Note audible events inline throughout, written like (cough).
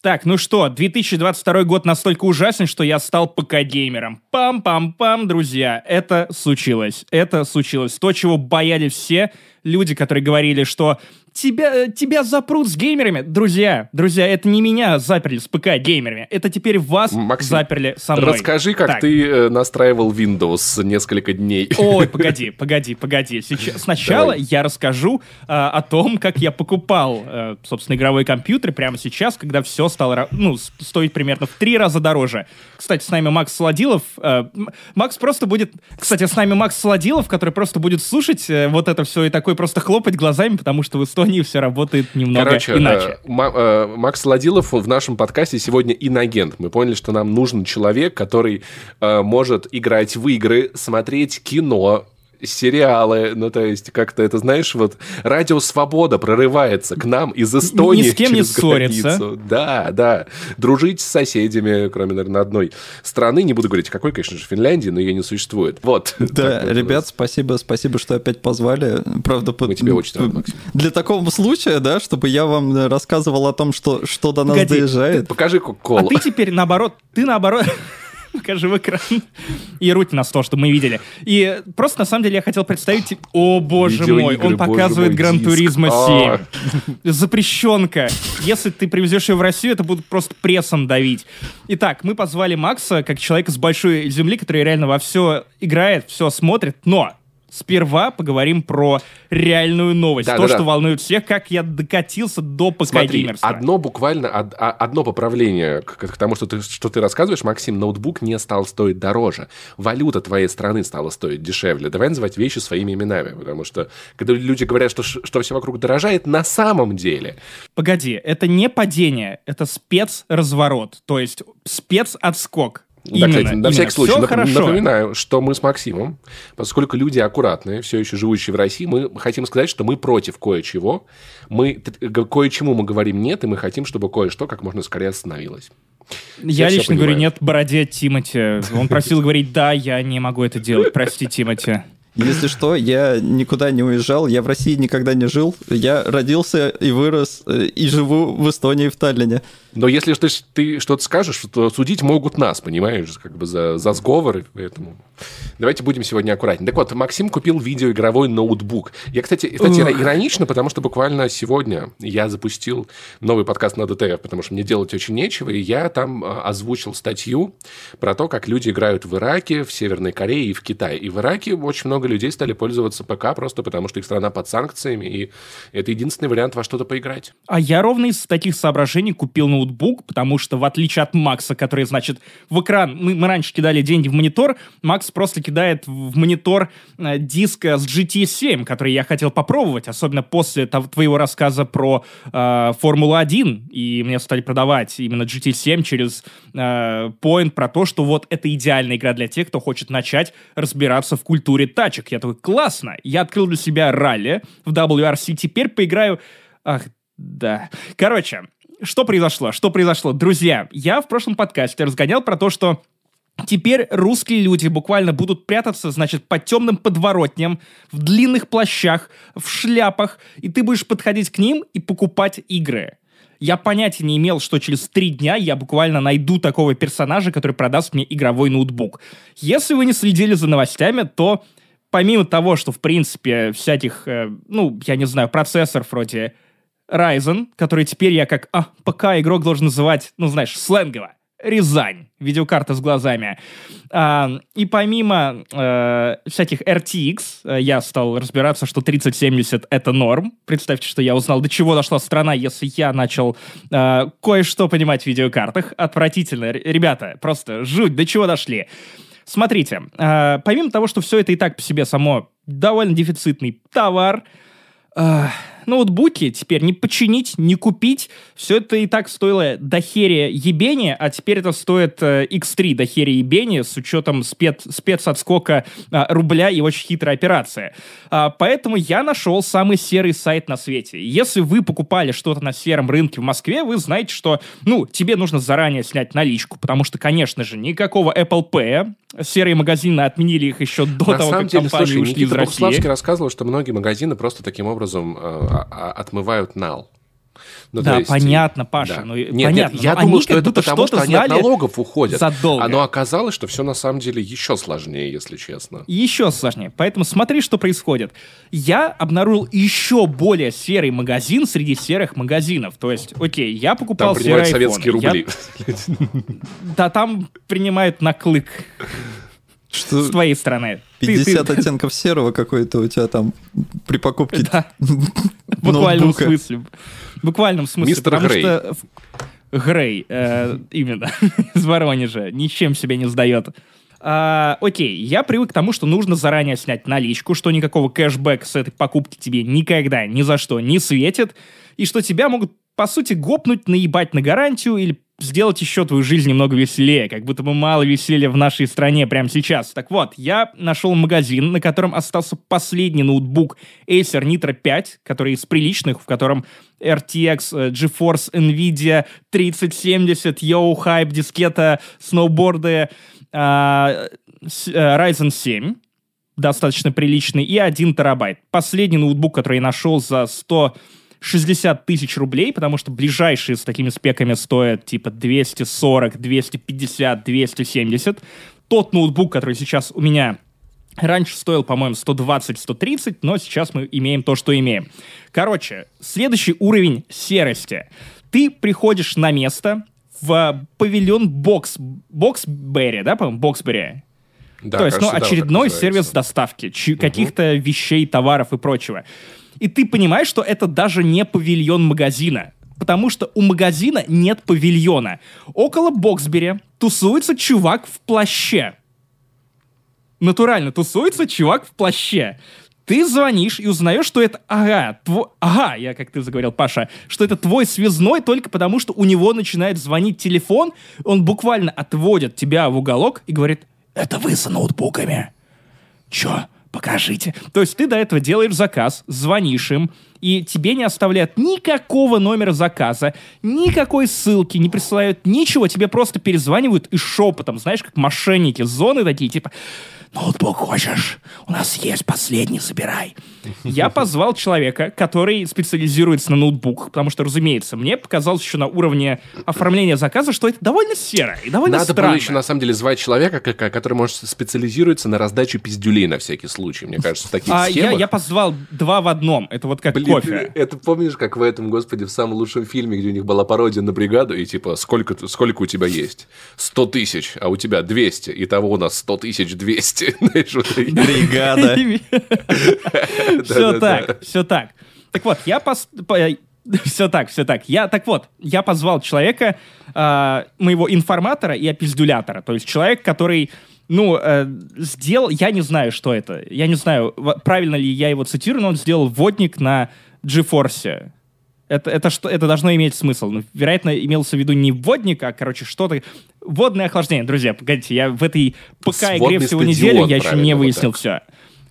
Так, ну что, 2022 год настолько ужасен, что я стал ПК-геймером. Пам-пам-пам, друзья, это случилось. Это случилось. То, чего боялись все люди, которые говорили, что тебя, тебя запрут с геймерами. Друзья, друзья, это не меня заперли с ПК геймерами. Это теперь вас Максим, заперли со мной. Расскажи, как Так. ты э, настраивал Windows несколько дней. Ой, (laughs) погоди, погоди, погоди. Сейчас, сначала Давай. я расскажу а, о том, как я покупал, э, собственно, игровой компьютер прямо сейчас, когда все стало ну, стоить примерно в три раза дороже. Кстати, с нами Макс Солодилов. э, Макс просто будет... Кстати, с нами Макс Солодилов, который просто будет слушать э, вот это все и такой просто хлопать глазами, потому что в Эстонии все работает немного Короче, иначе. э, Ма- э, Макс Ладилов в нашем подкасте сегодня инагент. Мы поняли, что нам нужен человек, который э, может играть в игры, смотреть кино, сериалы, ну, то есть, как-то это, знаешь, вот радио «Свобода» прорывается к нам из Эстонии Ни с кем не через ссорится. Да, да. Дружить с соседями, кроме, наверное, одной страны. Не буду говорить, какой, конечно же, Финляндии, но ее не существует. Вот. (laughs) Да, вот ребят, спасибо, спасибо, что опять позвали. Правда, Мы тебе очень рады, Максим. Для такого случая, да, чтобы я вам рассказывал о том, что, что до нас Погоди, доезжает. Покажи А колу. ты теперь наоборот, ты наоборот... (laughs) Покажи в экран. И руть на то, что мы видели. И просто на самом деле я хотел представить... О, боже мой, он показывает Гран диск. Туризмо А. 7. Запрещенка. Если ты привезешь ее в Россию, это будут просто прессом давить. Итак, мы позвали Макса как человека с большой земли, который реально во все играет, все смотрит, но... Сперва поговорим про реальную новость. Да, то, да, что да. волнует всех, как я докатился до Смотри, ПК-геймерства. одно буквально, од- а- одно поправление к, к тому, что ты, что ты рассказываешь, Максим, ноутбук не стал стоить дороже. Валюта твоей страны стала стоить дешевле. Давай называть вещи своими именами, потому что когда люди говорят, что, что все вокруг дорожает, на самом деле Погоди, это не падение, это спецразворот, то есть спецотскок. Да, Именно, кстати, на именно. всякий случай Всё нап- хорошо. напоминаю, что мы с Максимом, поскольку люди аккуратные, все еще живущие в России, мы хотим сказать, что мы против кое-чего. Мы г- кое-чему мы говорим нет, и мы хотим, чтобы кое-что как можно скорее остановилось. Я, Я лично говорю нет бороде Тимати. Он просил говорить да, я не могу это делать, прости, Тимати. Если что, я никуда не уезжал, я в России никогда не жил. Я родился и вырос, э, и живу в Эстонии, в Таллине. Но если ты, ты что-то скажешь, то судить могут нас, понимаешь, как бы за, за сговор, и поэтому... Давайте будем сегодня аккуратнее. Так вот, Максим купил видеоигровой ноутбук. Я, кстати, кстати Ух. иронично, потому что буквально сегодня я запустил новый подкаст на ДТФ, потому что мне делать очень нечего, и я там а, озвучил статью про то, как люди играют в Ираке, в Северной Корее и в Китае. И в Ираке очень много людей стали пользоваться ПК просто потому, что их страна под санкциями, и это единственный вариант во что-то поиграть. А я ровно из таких соображений купил ноутбук, потому что в отличие от Макса, который, значит, в экран, мы, мы раньше кидали деньги в монитор, Макс просто кидает в монитор э, диск э, с GT7, который я хотел попробовать, особенно после того- твоего рассказа про э, Формулу-1, и мне стали продавать именно GT7 через э, Point про то, что вот это идеальная игра для тех, кто хочет начать разбираться в культуре тачек. Я такой, классно, я открыл для себя ралли в WRC, теперь поиграю... Ах, да. Короче, что произошло? Что произошло? Друзья, я в прошлом подкасте разгонял про то, что Теперь русские люди буквально будут прятаться, значит, по темным подворотням, в длинных плащах, в шляпах, и ты будешь подходить к ним и покупать игры. Я понятия не имел, что через три дня я буквально найду такого персонажа, который продаст мне игровой ноутбук. Если вы не следили за новостями, то помимо того, что, в принципе, всяких, э, ну, я не знаю, процессоров вроде Ryzen, который теперь я как а, ПК игрок должен называть, ну, знаешь, сленгово. Рязань. Видеокарта с глазами. А, и помимо э, всяких RTX, э, я стал разбираться, что 3070 это норм. Представьте, что я узнал, до чего дошла страна, если я начал э, кое-что понимать в видеокартах. Отвратительно. Ребята, просто жуть, до чего дошли. Смотрите, э, помимо того, что все это и так по себе само довольно дефицитный товар, э, ноутбуки теперь не починить, не купить. Все это и так стоило до херия ебения, а теперь это стоит э, X3 до херия ебения с учетом спец, спецотскока э, рубля и очень хитрая операция. А, поэтому я нашел самый серый сайт на свете. Если вы покупали что-то на сером рынке в Москве, вы знаете, что, ну, тебе нужно заранее снять наличку, потому что, конечно же, никакого Apple Pay, серые магазины отменили их еще до На того, самом как деле, компании слушай, ушли из Никита России. Богуславский рассказывал, что многие магазины просто таким образом э, а- отмывают нал. Ну, да, есть, понятно, Паша. да. Ну, нет, понятно. нет, я думал, они что это потому, что-то что они от налогов уходят. задолго. А но оказалось, что все на самом деле еще сложнее, если честно. Еще сложнее. Поэтому смотри, что происходит. Я обнаружил еще более серый магазин среди серых магазинов. То есть, окей, я покупал Там принимают серые советские рубли. Я- Да, там принимают на клык Что с твоей стороны. Ты- 50 ты- оттенков серого какой-то у тебя там при покупке Да. (laughs) В буквальном смысле. В буквальном смысле. Мистер Грей. что Грей, э, именно, (laughs) из Воронежа, ничем себя не сдает. А, окей, я привык к тому, что нужно заранее снять наличку, что никакого кэшбэка с этой покупки тебе никогда ни за что не светит, и что тебя могут, по сути, гопнуть, наебать на гарантию или сделать еще твою жизнь немного веселее, как будто бы мало веселья в нашей стране прямо сейчас. Так вот, я нашел магазин, на котором остался последний ноутбук Acer Nitro 5, который из приличных, в котором RTX, э, GeForce, NVIDIA 3070, Yo Hype, дискета, сноуборды, э, Ryzen 7, достаточно приличный, и 1 терабайт. Последний ноутбук, который я нашел за 160 тысяч рублей, потому что ближайшие с такими спеками стоят типа 240, 250, 270. Тот ноутбук, который сейчас у меня Раньше стоил, по-моему, 120-130, но сейчас мы имеем то, что имеем. Короче, следующий уровень серости. Ты приходишь на место в павильон Бокс... Боксберри, да, по-моему, Боксберри? Да, То есть, ну, кажется, да, очередной называется. сервис доставки чи- каких-то вещей, товаров и прочего. И ты понимаешь, что это даже не павильон магазина. Потому что у магазина нет павильона. Около Боксбери тусуется чувак в плаще. Натурально тусуется чувак в плаще. Ты звонишь и узнаешь, что это, ага, тво- ага, я как ты заговорил, Паша, что это твой связной только потому, что у него начинает звонить телефон, он буквально отводит тебя в уголок и говорит, это вы за ноутбуками. Чё? Покажите. То есть ты до этого делаешь заказ, звонишь им, и тебе не оставляют никакого номера заказа, никакой ссылки, не присылают ничего, тебе просто перезванивают и шепотом, знаешь, как мошенники зоны такие, типа, ноутбук хочешь? У нас есть последний, забирай. Я позвал человека, который специализируется на ноутбуках, потому что, разумеется, мне показалось еще на уровне оформления заказа, что это довольно серо и довольно Надо странно. было еще, на самом деле, звать человека, который, может, специализируется на раздаче пиздюлей на всякий случай. Мне кажется, в таких А, я, схемах... я позвал два в одном. Это вот как Блин, кофе. это помнишь, как в этом, господи, в самом лучшем фильме, где у них была пародия на бригаду, и типа, сколько, сколько у тебя есть? 100 тысяч, а у тебя 200. Итого у нас 100 тысяч 200. (laughs) И- бригада. (laughs) Все так, все так. Так вот, я пос... (laughs) Все так, все так. Я, так вот, я позвал человека, а, моего информатора и опиздюлятора. То есть человек, который, ну, э, сделал... Я не знаю, что это. Я не знаю, правильно ли я его цитирую, но он сделал вводник на GeForce. Это, это, что, это должно иметь смысл. Ну, вероятно, имелся в виду не вводник, а, короче, что-то... Водное охлаждение. Друзья, погодите, я в этой ПК-игре всего неделю, я еще не вот выяснил так. все.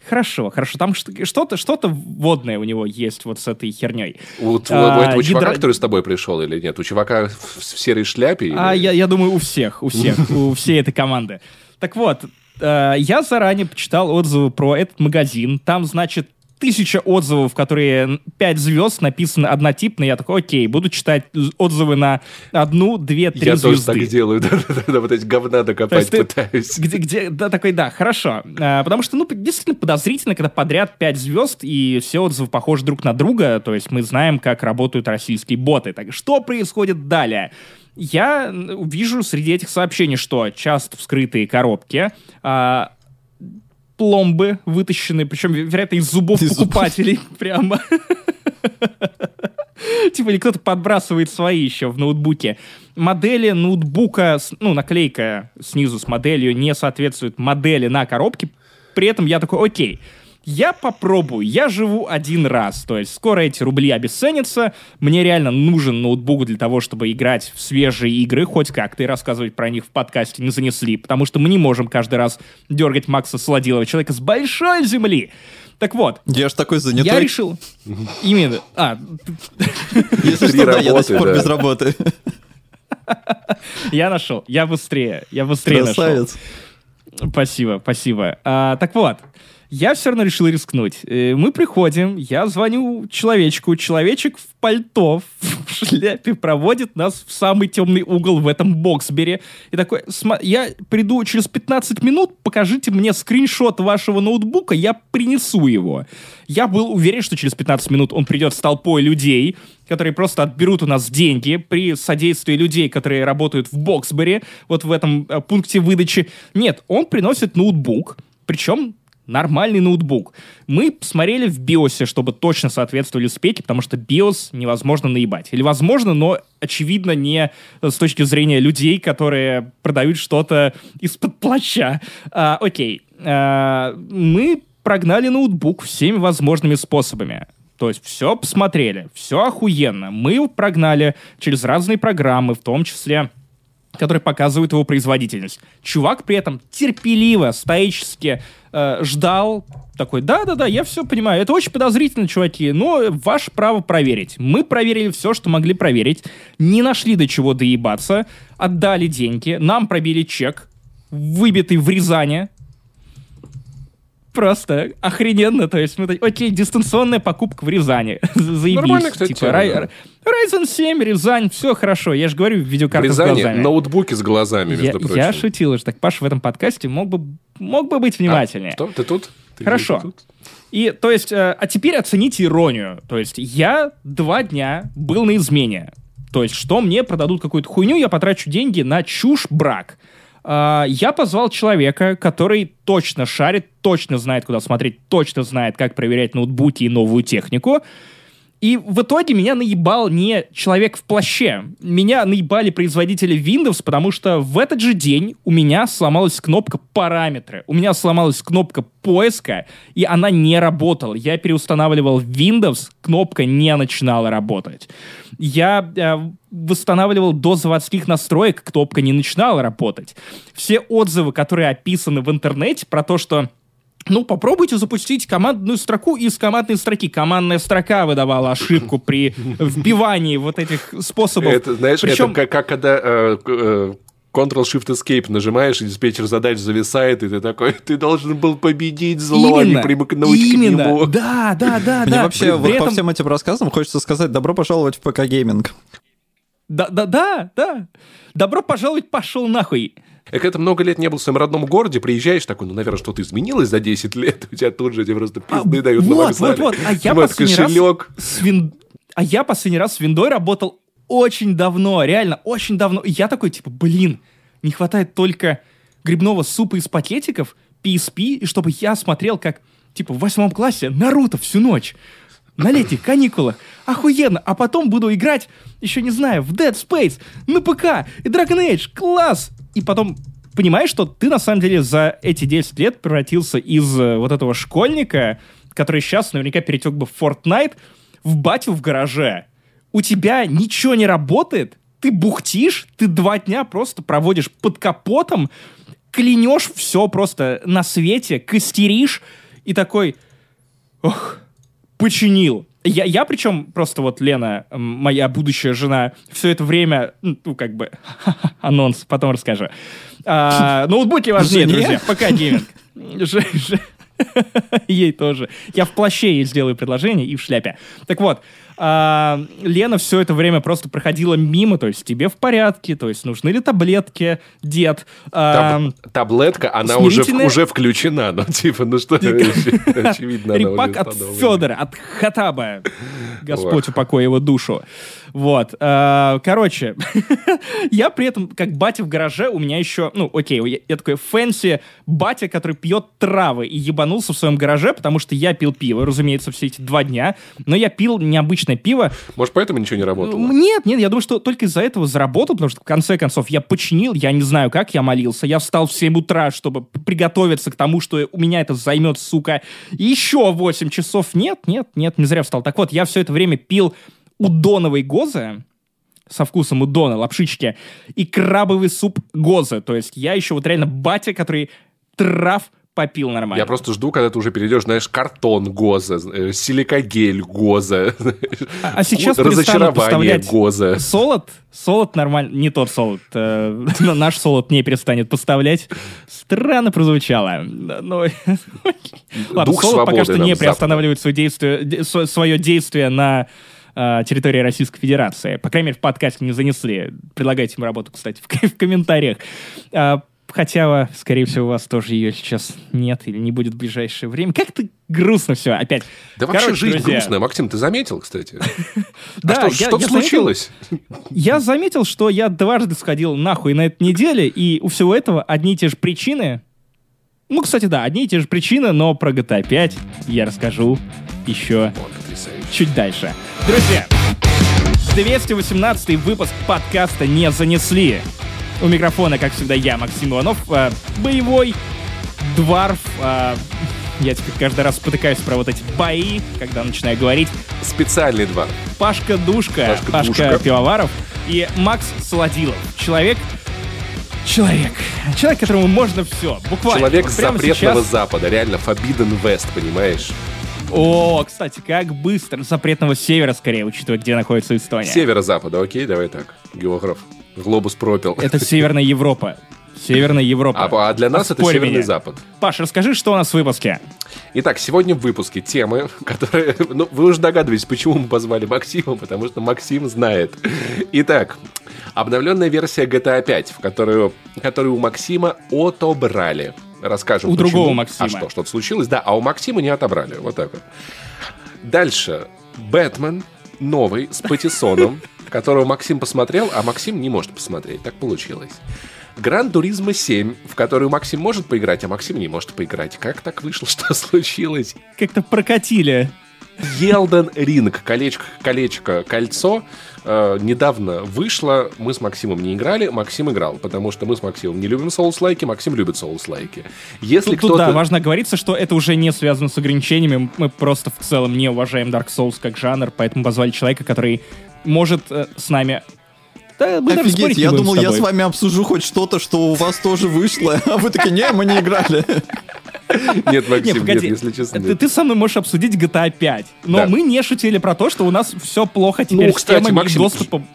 Хорошо, хорошо. Там что- что-то что водное у него есть вот с этой херней. У твоего- у А, этого чувака, ядро- который с тобой пришел или нет? У чувака в в серой шляпе? А или- я, я думаю, у всех, у всех, (laughs) у всей этой команды. Так вот, э, я заранее почитал отзывы про этот магазин. Там, значит, тысяча отзывов, которые 5 звезд, написаны однотипно. Я такой, окей, буду читать отзывы на одну, две, три Я тоже звезды. так делаю, (laughs) да-да-да, вот эти говна докопать есть пытаюсь. Где, где, да, такой, да, хорошо. А, потому что, ну, действительно подозрительно, когда подряд 5 звезд, и все отзывы похожи друг на друга, то есть мы знаем, как работают российские боты. Так что происходит далее? Я вижу среди этих сообщений, что часто вскрытые коробки, а, пломбы вытащены, причем, ве- вероятно, из зубов Из зубов. покупателей (laughs) прямо. Типа, или кто-то подбрасывает свои еще в ноутбуке. Модели ноутбука, ну, наклейка снизу с моделью не соответствует модели на коробке. При этом я такой, окей, я попробую, я живу один раз, то есть скоро эти рубли обесценятся, мне реально нужен ноутбук для того, чтобы играть в свежие игры, хоть как-то, и рассказывать про них в подкасте не занесли, потому что мы не можем каждый раз дергать Макса Солодилова, человека с большой земли. Так вот, Я ж такой я занятой. решил... Именно... А, Если что, да, я до сих пор без работы. я нашел, я быстрее, я быстрее нашел. Красавец. Спасибо, спасибо. А, так вот, я все равно решил рискнуть. Э, мы приходим, я звоню человечку, человечек в пальто, (laughs) в шляпе проводит нас в самый темный угол в этом Боксбере. И такой, я приду через 15 минут, покажите мне скриншот вашего ноутбука, я принесу его. Я был уверен, что через 15 минут он придет с толпой людей, которые просто отберут у нас деньги при содействии людей, которые работают в Боксбере, вот в этом э, пункте выдачи. Нет, он приносит ноутбук, причем нормальный ноутбук. Мы смотрели в биосе, чтобы точно соответствовали спеки, потому что биос невозможно наебать. Или возможно, но очевидно не с точки зрения людей, которые продают что-то из-под плаща. А, окей. А, мы прогнали ноутбук всеми возможными способами. То есть все посмотрели, все охуенно. Мы его прогнали через разные программы, в том числе которые показывают его производительность. Чувак при этом терпеливо, стоически э, ждал, такой, да-да-да, я все понимаю, это очень подозрительно, чуваки, но ваше право проверить. Мы проверили все, что могли проверить, не нашли до чего доебаться, отдали деньги, нам пробили чек, выбитый в Рязани, просто охрененно. То есть, мы, окей, дистанционная покупка в Рязани. (laughs) Заебись. Нормально, кстати. Типа, Рай, Ryzen 7, Рязань, все хорошо. Я же говорю, видеокарта с глазами. ноутбуки с глазами, между я, прочим. Я шутил уже. Так Паша в этом подкасте мог бы, мог бы быть внимательнее. А, что? Ты тут? Ты Хорошо. Тут? И, то есть, э, а теперь оцените иронию. То есть, я два дня был на измене. То есть, что мне продадут какую-то хуйню, я потрачу деньги на чушь брак. А, я позвал человека, который точно шарит, точно знает, куда смотреть, точно знает, как проверять ноутбуки и новую технику. И в итоге меня наебал не человек в плаще. Меня наебали производители Windows, потому что в этот же день у меня сломалась кнопка параметры. У меня сломалась кнопка поиска, и она не работала. Я переустанавливал Windows, кнопка не начинала работать. Я э, восстанавливал до заводских настроек, кнопка не начинала работать. Все отзывы, которые описаны в интернете про то, что ну, попробуйте запустить командную строку из командной строки. Командная строка выдавала ошибку (laughs) при вбивании вот этих способов. Это, знаешь, Причем... это как, как когда э, э, Ctrl-Shift-Escape нажимаешь, и диспетчер задач зависает, и ты такой, ты должен был победить зло, именно, а не примыкнуть именно. к нему. Да, да, да, Мне да. вообще вот этом... по всем этим рассказам хочется сказать, добро пожаловать в ПК-гейминг. Да, да, да, да. Добро пожаловать, пошел нахуй. Я когда много лет не был в своем родном городе, приезжаешь такой, ну, наверное, что-то изменилось за 10 лет, у тебя тут же тебе просто пизды а, дают вот. Вот, вот, а я последний кошелек. раз с вин... А я последний раз с виндой работал очень давно, реально, очень давно. И я такой, типа, блин, не хватает только грибного супа из пакетиков, PSP, и чтобы я смотрел, как, типа, в восьмом классе Наруто всю ночь на летних каникулах. Охуенно. А потом буду играть, еще не знаю, в Dead Space, на ПК и Dragon Age. Класс! И потом понимаешь, что ты на самом деле за эти 10 лет превратился из э, вот этого школьника, который сейчас наверняка перетек бы в Fortnite, в батю в гараже. У тебя ничего не работает, ты бухтишь, ты два дня просто проводишь под капотом, клянешь все просто на свете, костеришь и такой, ох, починил. Я, я причем просто вот Лена, моя будущая жена, все это время, ну, как бы, (laughs) анонс, потом расскажу. А, ноутбуки важнее, друзья, пока гейминг. (laughs) Ей тоже. Я в плаще ей сделаю предложение и в шляпе. Так вот, а, Лена все это время просто проходила мимо, то есть тебе в порядке, то есть нужны ли таблетки, дед. А, Таб- таблетка, она уже, уже включена, ну типа, ну что, очевидно, Репак от Федора, от Хатаба. Господь упокой его душу. Вот. Э, короче, (laughs) я при этом, как батя в гараже, у меня еще, ну, окей, я, я такой fancy батя, который пьет травы и ебанулся в своем гараже, потому что я пил пиво, разумеется, все эти два дня, но я пил необычное пиво. Может, поэтому ничего не работало? Нет, нет, я думаю, что только из-за этого заработал, потому что в конце концов я починил, я не знаю как, я молился, я встал в 7 утра, чтобы приготовиться к тому, что у меня это займет, сука, еще 8 часов. Нет, нет, нет, не зря встал. Так вот, я все это время пил удоновой гозы, со вкусом удона, лапшички, и крабовый суп гозы. То есть я еще вот реально батя, который трав попил нормально. Я просто жду, когда ты уже перейдешь, знаешь, картон ГОЗа, э, силикогель ГОЗа, (laughs) а, а сейчас разочарование ГОЗа. Солод? Солод нормально, не тот солод. Э, (laughs) наш солод не перестанет поставлять. Странно прозвучало. Но... (laughs) Ладно, Дух солод пока что не приостанавливает свое действие, свое действие на э, территории Российской Федерации. По крайней мере, в подкасте не занесли. Предлагайте им работу, кстати, (laughs) в, в комментариях. Э, Хотя, скорее всего, у вас тоже ее сейчас нет или не будет в ближайшее время. Как-то грустно все опять. Да вообще Короче, жизнь друзья... грустная. Максим, ты заметил, кстати? (laughs) Да, а что случилось? Я заметил, что я дважды сходил нахуй на этой неделе, и у всего этого одни и те же причины. Ну, кстати, да, одни и те же причины, но про GTA 5 я расскажу еще чуть дальше. Друзья, 218 выпуск подкаста не занесли. У микрофона, как всегда, я, Максим Иванов, э, боевой дварф. Э, я теперь каждый раз спотыкаюсь про вот эти бои, когда начинаю говорить. Специальный дварф. Пашка Душка, Пашка, Пашка Душка. Пивоваров и Макс Солодилов. Человек, Человек. Человек, которому можно все. Буквально. Человек вот запретного сейчас... запада. Реально Forbidden West, понимаешь? О, кстати, как быстро. Запретного севера, скорее, учитывая, где находится Эстония. Северо-запада, окей, давай так. Географ. Глобус пропил. Это (laughs) Северная Европа. Северная Европа. А, а для нас Оспорь это Северный меня. Запад. Паш, расскажи, что у нас в выпуске. Итак, сегодня в выпуске темы, (laughs) которые... Ну, вы уже догадываетесь, почему мы позвали Максима, потому что Максим знает. Итак, обновленная версия GTA 5, в которую, которую у Максима отобрали. Расскажем, У почему. другого Максима. А что, что-то случилось? Да, а у Максима не отобрали. Вот так вот. Дальше. Бэтмен новый с Патисоном (laughs) которого Максим посмотрел, а Максим не может посмотреть. Так получилось. Гран Туризма 7, в которую Максим может поиграть, а Максим не может поиграть. Как так вышло? (laughs) Что случилось? Как-то прокатили. Елден Ринг, колечко, колечко, кольцо, э, недавно вышло. Мы с Максимом не играли, Максим играл, потому что мы с Максимом не любим соус-лайки, Максим любит соус-лайки. Если тут, кто-то... Тут, да, важно говориться, что это уже не связано с ограничениями. Мы просто в целом не уважаем Dark Souls как жанр, поэтому позвали человека, который может э, с нами да, мы Офигеть, я думал, с я с вами обсужу хоть что-то, что у вас тоже вышло, (laughs) а вы такие, не, мы не играли. (laughs) Нет, Максим, не, погоди, нет, если честно. Ты, ты со мной можешь обсудить GTA 5, но да. мы не шутили про то, что у нас все плохо теперь ну, кстати, с темами Максим, и доступом.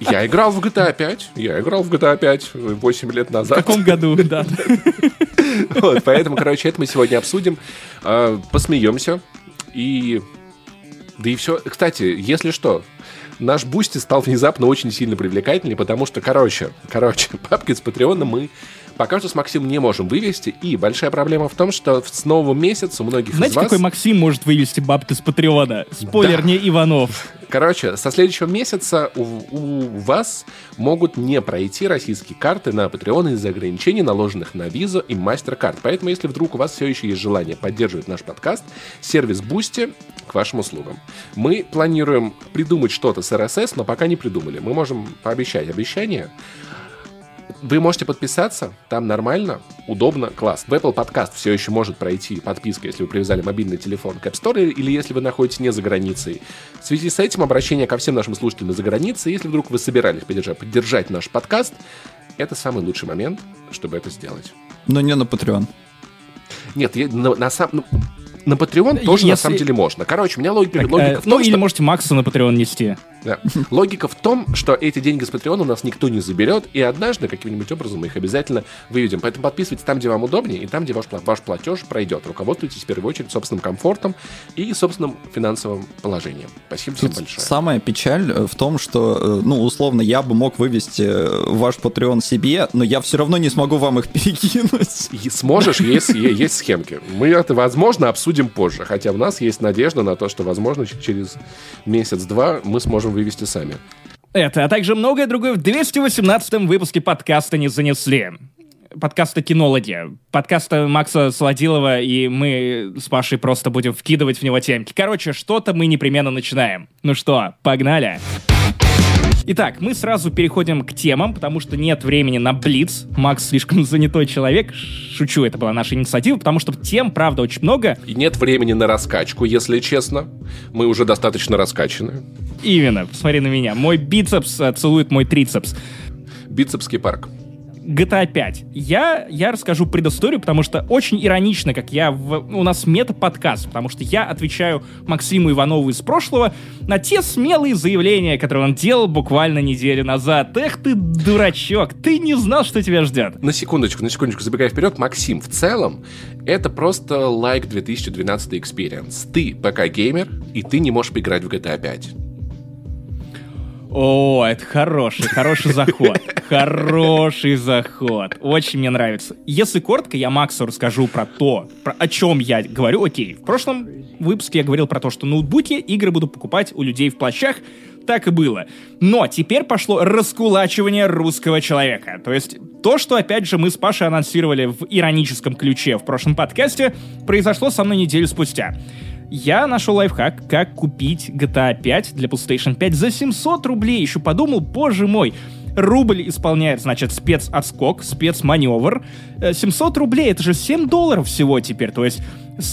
Я играл в GTA 5. Я играл в GTA 5 8 лет назад. В каком году, (laughs) да. Вот, поэтому, короче, это мы сегодня обсудим. А, посмеемся. И... Да и все. Кстати, если что, наш Бусти стал внезапно очень сильно привлекательный, потому что, короче, короче, (laughs) папки с Патреона мы пока что с Максимом не можем вывести. И большая проблема в том, что с нового месяца у многих Знаете, из вас... какой Максим может вывести бабки с Патреона? Спойлер, да. не Иванов. Короче, со следующего месяца у, у вас могут не пройти российские карты на Patreon из-за ограничений, наложенных на Visa и MasterCard. Поэтому, если вдруг у вас все еще есть желание поддерживать наш подкаст, сервис Boosty к вашим услугам. Мы планируем придумать что-то с RSS, но пока не придумали. Мы можем пообещать обещание, вы можете подписаться, там нормально, удобно, класс. В Apple Podcast все еще может пройти подписка, если вы привязали мобильный телефон к App Store или если вы находитесь не за границей. В связи с этим обращение ко всем нашим слушателям за границей, если вдруг вы собирались поддержать, поддержать наш подкаст, это самый лучший момент, чтобы это сделать. Но не на Patreon. Нет, я, на, на самом... Ну, на Patreon тоже Если... на самом деле можно. Короче, у меня логика, так, логика э, в том, Ну, что... или можете Макса на Patreon нести. Да. Логика в том, что эти деньги с Patreon у нас никто не заберет, и однажды каким-нибудь образом мы их обязательно выведем. Поэтому подписывайтесь там, где вам удобнее, и там, где ваш, ваш платеж пройдет. Руководствуйтесь в первую очередь собственным комфортом и собственным финансовым положением. Спасибо Тут всем большое. Самая печаль э, в том, что, э, ну, условно, я бы мог вывести ваш Patreon себе, но я все равно не смогу вам их (laughs) перекинуть. И сможешь, есть, есть схемки. Мы это, возможно, обсудим обсудим позже. Хотя у нас есть надежда на то, что, возможно, через месяц-два мы сможем вывести сами. Это, а также многое другое в 218-м выпуске подкаста «Не занесли» подкаста «Кинологи», подкаста Макса Солодилова, и мы с Пашей просто будем вкидывать в него темки. Короче, что-то мы непременно начинаем. Ну что, погнали? Итак, мы сразу переходим к темам, потому что нет времени на блиц. Макс слишком (laughs) занятой человек. Шучу, это была наша инициатива, потому что тем, правда, очень много. И нет времени на раскачку, если честно. Мы уже достаточно раскачаны. Именно, посмотри на меня. Мой бицепс э, целует мой трицепс. Бицепский парк. GTA 5. Я, я расскажу предысторию, потому что очень иронично, как я... В, у нас мета-подкаст, потому что я отвечаю Максиму Иванову из прошлого на те смелые заявления, которые он делал буквально неделю назад. Эх ты, дурачок, ты не знал, что тебя ждет. На секундочку, на секундочку, забегая вперед, Максим, в целом, это просто like like 2012 experience. Ты ПК-геймер, и ты не можешь поиграть в GTA 5. О, это хороший, хороший заход. Хороший заход. Очень мне нравится. Если коротко, я Максу расскажу про то, про, о чем я говорю. Окей, в прошлом выпуске я говорил про то, что ноутбуки игры буду покупать у людей в плащах. Так и было. Но теперь пошло раскулачивание русского человека. То есть то, что, опять же, мы с Пашей анонсировали в ироническом ключе в прошлом подкасте, произошло со мной неделю спустя. Я нашел лайфхак, как купить GTA 5 для PlayStation 5 за 700 рублей. Еще подумал, боже мой, рубль исполняет, значит, спецотскок, спецманевр. 700 э, рублей, это же 7 долларов всего теперь, то есть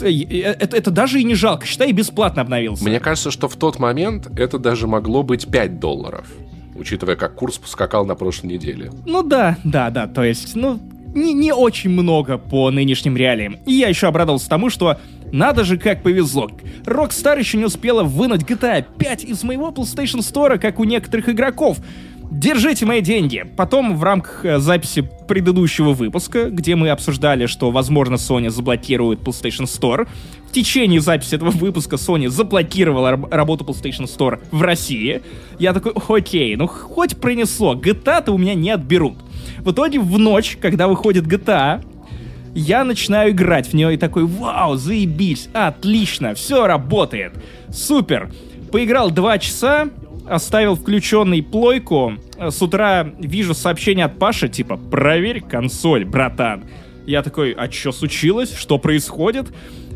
э, э, это, это даже и не жалко, считай, бесплатно обновился. Мне кажется, что в тот момент это даже могло быть 5 долларов учитывая, как курс поскакал на прошлой неделе. Ну да, да, да, то есть, ну, не, не очень много по нынешним реалиям. И я еще обрадовался тому, что надо же, как повезло. Rockstar еще не успела вынуть GTA 5 из моего PlayStation Store, как у некоторых игроков. Держите мои деньги. Потом в рамках э, записи предыдущего выпуска, где мы обсуждали, что, возможно, Sony заблокирует PlayStation Store, в течение записи этого выпуска Sony заблокировала работу PlayStation Store в России. Я такой, окей, ну хоть пронесло, GTA-то у меня не отберут. В итоге в ночь, когда выходит GTA, я начинаю играть в нее и такой, вау, заебись, отлично, все работает, супер. Поиграл два часа, оставил включенный плойку, с утра вижу сообщение от Паши, типа, проверь консоль, братан. Я такой, а что случилось? Что происходит?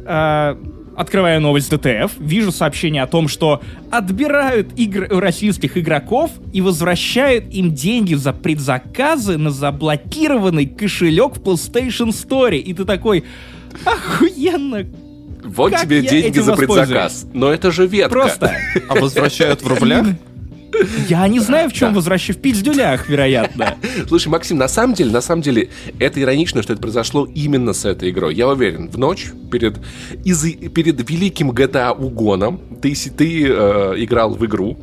А, открываю новость ДТФ, вижу сообщение о том, что отбирают игры у российских игроков и возвращают им деньги за предзаказы на заблокированный кошелек в PlayStation Store. И ты такой, охуенно, вот как тебе деньги за предзаказ. Но это же ветка. Просто. А возвращают в рублях? (laughs) Я не знаю, в чем да. возвращение. В пиздюлях, вероятно. (laughs) Слушай, Максим, на самом деле, на самом деле, это иронично, что это произошло именно с этой игрой. Я уверен, в ночь перед, из, перед великим GTA угоном ты, ты э, играл в игру,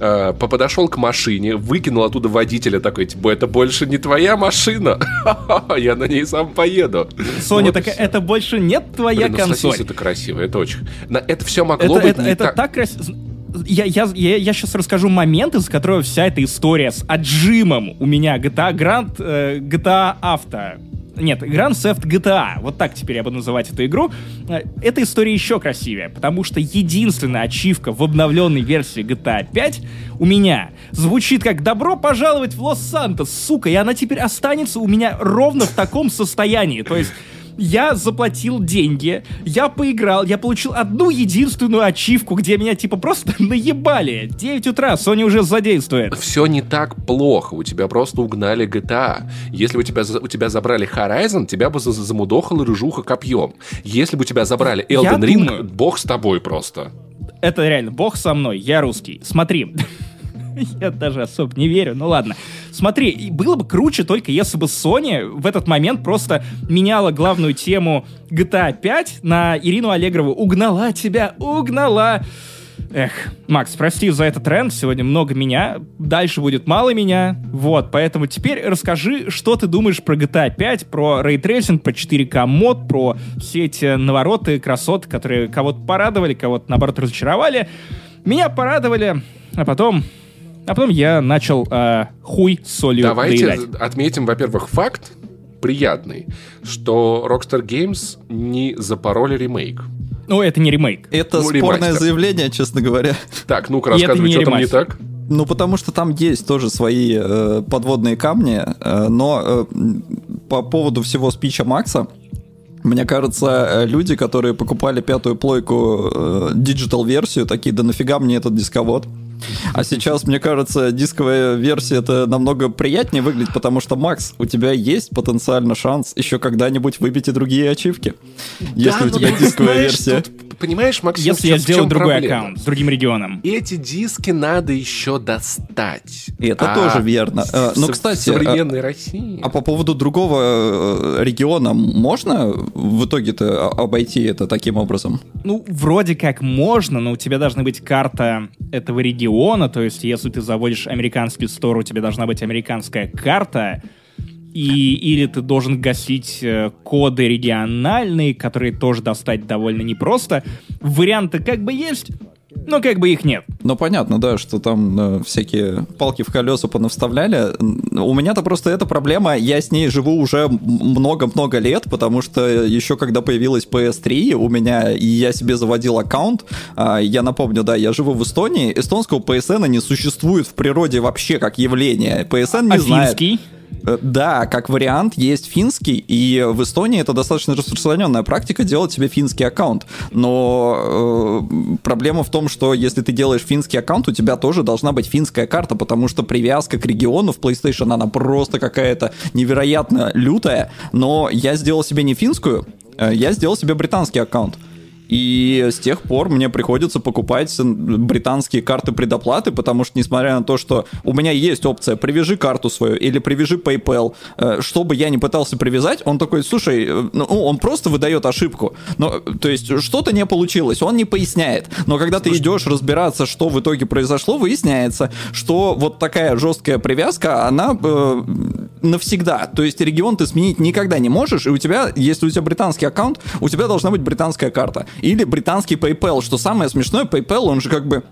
э, подошел к машине, выкинул оттуда водителя такой, типа, это больше не твоя машина, (laughs) я на ней сам поеду. Соня вот такая, это больше нет твоя Блин, ну, консоль. это красиво, это очень... Это все могло это, быть это, не это так... так красиво я, я, я, я сейчас расскажу момент, из которого вся эта история с отжимом у меня GTA Grand, э, GTA Auto. Нет, Grand Theft GTA. Вот так теперь я буду называть эту игру. Э, эта история еще красивее, потому что единственная ачивка в обновленной версии GTA 5 у меня звучит как «Добро пожаловать в Лос-Сантос, сука!» И она теперь останется у меня ровно в таком состоянии. То есть я заплатил деньги, я поиграл, я получил одну единственную ачивку, где меня типа просто (laughs) наебали. 9 утра, Sony уже задействует. Все не так плохо, у тебя просто угнали GTA. Если бы у тебя, у тебя забрали Horizon, тебя бы замудохала рыжуха копьем. Если бы у тебя забрали Elden Ring, думаю, бог с тобой просто. Это реально, бог со мной, я русский. Смотри, (laughs) (laughs) Я даже особо не верю, ну ладно. Смотри, было бы круче только если бы Sony в этот момент просто меняла главную тему GTA 5 на Ирину Аллегрову. Угнала тебя, угнала. Эх, Макс, прости за этот тренд, сегодня много меня, дальше будет мало меня, вот, поэтому теперь расскажи, что ты думаешь про GTA 5, про рейтрейсинг, про 4К мод, про все эти навороты, красоты, которые кого-то порадовали, кого-то, наоборот, разочаровали. Меня порадовали, а потом а потом я начал э, хуй с солью Давайте доедать. отметим, во-первых, факт приятный, что Rockstar Games не запороли ремейк. Ну, это не ремейк. Это ну, спорное ремастер. заявление, честно говоря. Так, ну-ка рассказывай, что там не так. Ну, потому что там есть тоже свои э, подводные камни, э, но э, по поводу всего спича Макса, мне кажется, э, люди, которые покупали пятую плойку э, digital-версию, такие, да нафига мне этот дисковод? А сейчас, мне кажется, дисковая версия это намного приятнее выглядит, потому что, Макс, у тебя есть потенциально шанс еще когда-нибудь выбить и другие ачивки. Если у тебя дисковая версия. Понимаешь, Макс, Если я сделаю другой аккаунт с другим регионом. Эти диски надо еще достать. Это А тоже верно. Э, Ну, в кстати, современной России. А по поводу другого э, региона можно в итоге-то обойти это таким образом? Ну, вроде как можно, но у тебя должна быть карта этого региона, то есть если ты заводишь американский стор, у тебя должна быть американская карта, и, или ты должен гасить э, коды региональные, которые тоже достать довольно непросто. Варианты как бы есть, но как бы их нет. Ну, понятно, да, что там э, всякие палки в колеса понавставляли. У меня-то просто эта проблема, я с ней живу уже много-много лет, потому что еще когда появилась PS3 у меня, и я себе заводил аккаунт, а, я напомню, да, я живу в Эстонии, эстонского PSN не существует в природе вообще как явление. PSN не а знает. финский? Э, Да, как вариант есть финский, и в Эстонии это достаточно распространенная практика делать себе финский аккаунт. Но э, проблема в том, что если ты делаешь финский аккаунт, у тебя тоже должна быть финская карта, потому что привязка к региону в PlayStation, она просто какая-то невероятно лютая. Но я сделал себе не финскую, э, я сделал себе британский аккаунт. И с тех пор мне приходится покупать британские карты предоплаты, потому что, несмотря на то, что у меня есть опция «привяжи карту свою» или «привяжи PayPal», э, что бы я ни пытался привязать, он такой, слушай, э, ну, он просто выдает ошибку. Но, то есть что-то не получилось, он не поясняет. Но когда ты идешь разбираться, что в итоге произошло, выясняется, что вот такая жесткая привязка, она э, навсегда. То есть регион ты сменить никогда не можешь, и у тебя, если у тебя британский аккаунт, у тебя должна быть британская карта. Или британский PayPal, что самое смешное, PayPal, он же как бы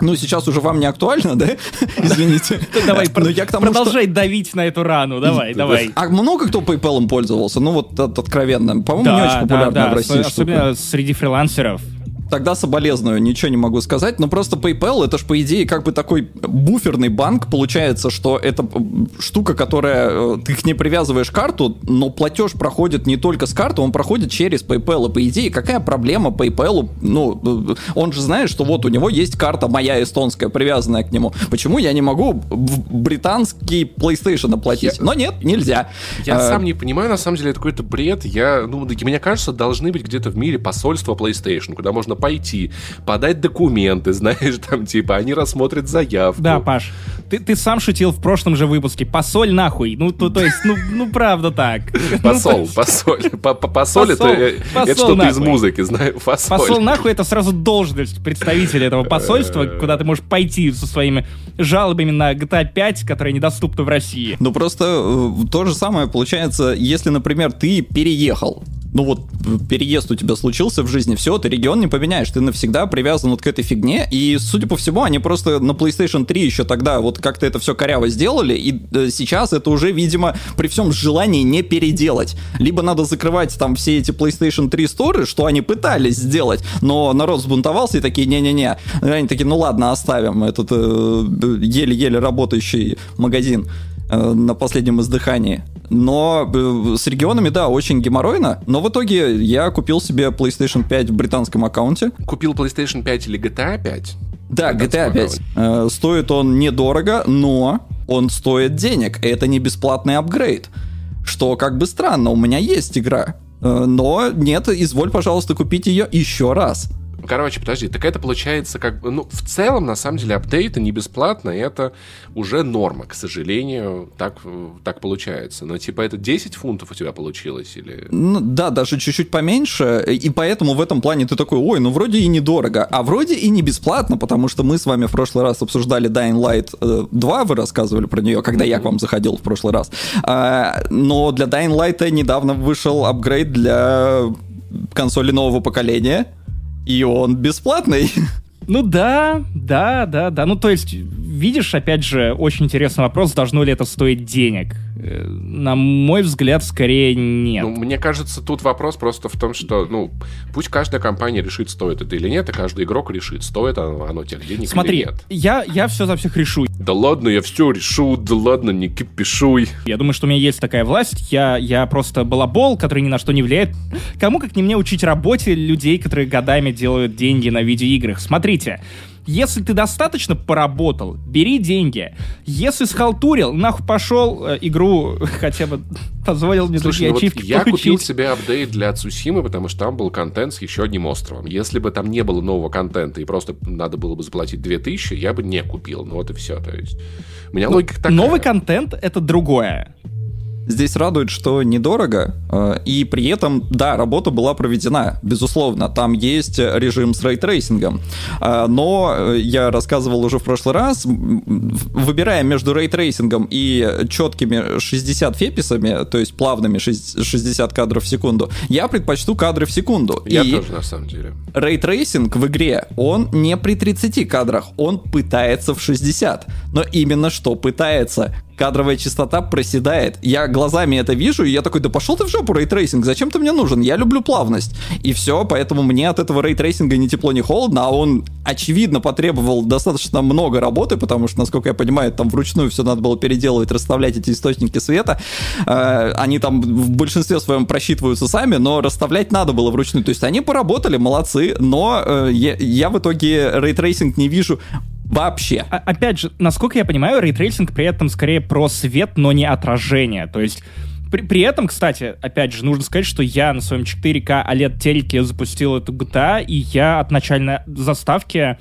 ну, сейчас уже вам не актуально, да? (laughs) Извините. (laughs) Давай, Но я к тому, что- продолжай давить на эту рану, давай, давай. А много кто PayPal пользовался? Ну, вот от- откровенно. По-моему, не очень популярная в России ос- штука. Особенно среди фрилансеров. Тогда соболезную, ничего не могу сказать, но просто PayPal это ж по идее как бы такой буферный банк, получается, что это м, штука, которая, э, ты к ней привязываешь карту, но платеж проходит не только с карты, он проходит через PayPal, и по идее какая проблема PayPal, ну, э, он же знает, что вот у него есть карта моя эстонская, привязанная к нему, почему я не могу в британский PlayStation оплатить? Я- Но нет, нельзя. Я Э, сам не понимаю, на самом деле, это какой-то бред. Я, ну, мне кажется, должны быть где-то в мире посольства PlayStation, куда можно пойти, подать документы, (laughs) знаешь, там, типа, они рассмотрят заявку. Да, Паш, ты, ты сам шутил в прошлом же выпуске. Посоль нахуй. Ну, то, то есть, ну, ну правда так. (laughs) Посол, Ну, посоль. По- по- Посоль это, Посол, э, это посол что-то из музыки, знаю. Посоль. Посол нахуй это сразу должность представителя этого посольства, куда ты можешь пойти со своими жалобами на GTA 5, которые недоступны в России. Ну просто э, то же самое получается, если, например, ты переехал. Ну вот э, переезд у тебя случился в жизни, все, ты регион не поменяешь, ты навсегда привязан вот к этой фигне, и, судя по всему, они просто на PlayStation 3 еще тогда вот как-то это все коряво сделали, и э, сейчас это уже, видимо, при всем желании не переделать. Либо надо закрывать там все эти PlayStation 3 сторы, что они пытались сделать, но народ взбунтовался и такие, не-не-не, они такие, ну ладно, оставим этот э, еле-еле работающий магазин э, на последнем издыхании. Но э, с регионами, да, очень геморройно. Но в итоге я купил себе PlayStation 5 в британском аккаунте. Купил PlayStation 5 или GTA 5? Да, GTA 5. Э, стоит он недорого, но он стоит денег. Это не бесплатный апгрейд. Что как бы странно, у меня есть игра. Э, но нет, изволь, пожалуйста, купить ее еще раз. Короче, подожди, так это получается как бы, ну, в целом, на самом деле, апдейты не бесплатно, это уже норма, к сожалению, так, э, так получается. Но, типа, это 10 фунтов у тебя получилось, или... Ну, да, даже чуть-чуть поменьше, и поэтому в этом плане ты такой, ой, ну вроде и недорого, а вроде и не бесплатно, потому что мы с вами в прошлый раз обсуждали Dying Light э, 2, вы рассказывали про нее, когда я к вам заходил в прошлый раз. А, но для Dying Light недавно вышел апгрейд для консоли нового поколения, и он бесплатный. Ну да, да, да, да. Ну то есть, видишь, опять же, очень интересный вопрос, должно ли это стоить денег. На мой взгляд, скорее нет. Ну, мне кажется, тут вопрос просто в том, что, ну, пусть каждая компания решит, стоит это или нет, и каждый игрок решит, стоит оно, оно тех денег Смотри, или нет. я, я все за всех решу. Да ладно, я все решу, да ладно, не кипишуй. Я думаю, что у меня есть такая власть. Я, я просто балабол, который ни на что не влияет. Кому как не мне учить работе людей, которые годами делают деньги на видеоиграх. Смотрите, Если ты достаточно поработал, бери деньги. Если схалтурил, нахуй пошел, э, игру (laughs) хотя бы позволил мне Слушай, другие ну вот я получить. купил себе апдейт для Цусимы, потому что там был контент с еще одним островом. Если бы там не было нового контента и просто надо было бы заплатить 2000, я бы не купил. Ну вот и все. То есть у меня логика такая. Новый контент — это другое. Здесь радует, что недорого, э, и при этом, да, работа была проведена, безусловно. Там есть режим с ray tracing ом. Э, Но э, я рассказывал уже в прошлый раз, выбирая между ray tracing ом и четкими 60 FPS ами, то есть плавными шесть- 60 кадров в секунду, я предпочту кадры в секунду. Я и тоже, на самом деле. ray tracing в игре, он не при 30 кадрах, он пытается в 60. Но именно что пытается. Кадровая частота проседает. Я глазами это вижу, и я такой, да пошел ты в жопу, ray tracing, зачем ты мне нужен? Я люблю плавность. И все, поэтому мне от этого ray tracing а ни тепло, ни холодно, а он, очевидно, потребовал достаточно много работы, потому что, насколько я понимаю, там вручную все надо было переделывать, расставлять эти источники света. Э, Они там в большинстве своем просчитываются сами, но расставлять надо было вручную. То есть они поработали, молодцы, но э, я, в итоге ray tracing не вижу вообще. А- опять же, насколько я понимаю, ray tracing при этом скорее про свет, но не отражение. То есть при, при этом, кстати, опять же, нужно сказать, что я на своем 4К OLED телеке запустил эту GTA, и я от начальной заставки э,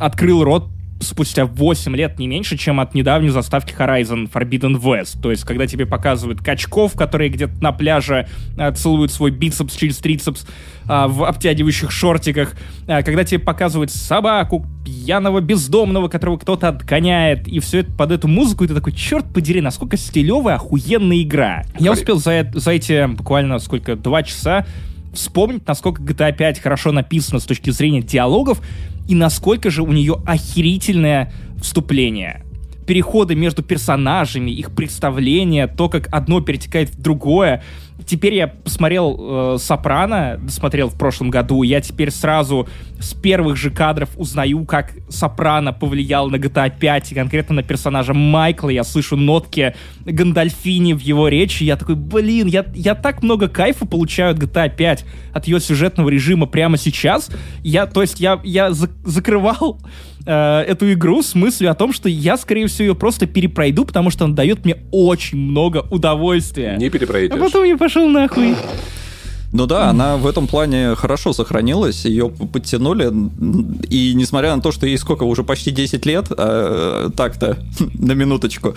открыл рот спустя 8 лет не меньше, чем от недавней заставки Horizon Forbidden West. То есть, когда тебе показывают качков, которые где-то на пляже э, целуют свой бицепс через трицепс а, в обтягивающих шортиках, а, когда тебе показывают собаку пьяного бездомного, которого кто-то отгоняет, и все это под эту музыку, и ты такой, черт подери, насколько стилевая, охуенная игра. Я успел за, э- за эти буквально сколько, два часа вспомнить, насколько GTA 5 хорошо написано с точки зрения диалогов, и насколько же у нее охерительное вступление. Переходы между персонажами, их представление, то, как одно перетекает в другое. Теперь я посмотрел э, «Сопрано», смотрел в прошлом году, я теперь сразу с первых же кадров узнаю, как «Сопрано» повлиял на GTA 5, и конкретно на персонажа Майкла. Я слышу нотки Гандальфини в его речи, я такой, блин, я, я так много кайфа получаю от GTA 5, от ее сюжетного режима прямо сейчас. Я, то есть я, я за- закрывал э, эту игру с мыслью о том, что я, скорее всего, ее просто перепройду, потому что она дает мне очень много удовольствия. Не перепройдешь. А потом я пошел нахуй. Ну да, она в этом плане хорошо сохранилась, ее подтянули, и несмотря на то, что ей сколько, уже почти 10 лет, э, так-то, (laughs) на минуточку,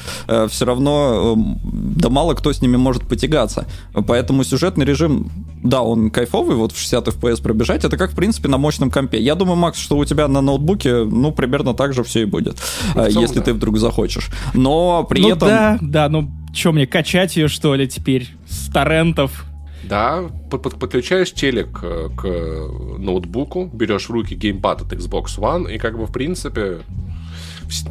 все равно, э, да мало кто с ними может потягаться. Поэтому сюжетный режим, да, он кайфовый, вот в 60 FPS пробежать, это как, в принципе, на мощном компе. Я думаю, Макс, что у тебя на ноутбуке, ну, примерно так же все и будет, Ну, э, если да. ты вдруг захочешь. Но при ну этом... да, да, ну что мне, качать ее, что ли, теперь? С торрентов? Да, под- под- подключаешь телек э, к ноутбуку, берешь в руки геймпад от Xbox One, и как бы в принципе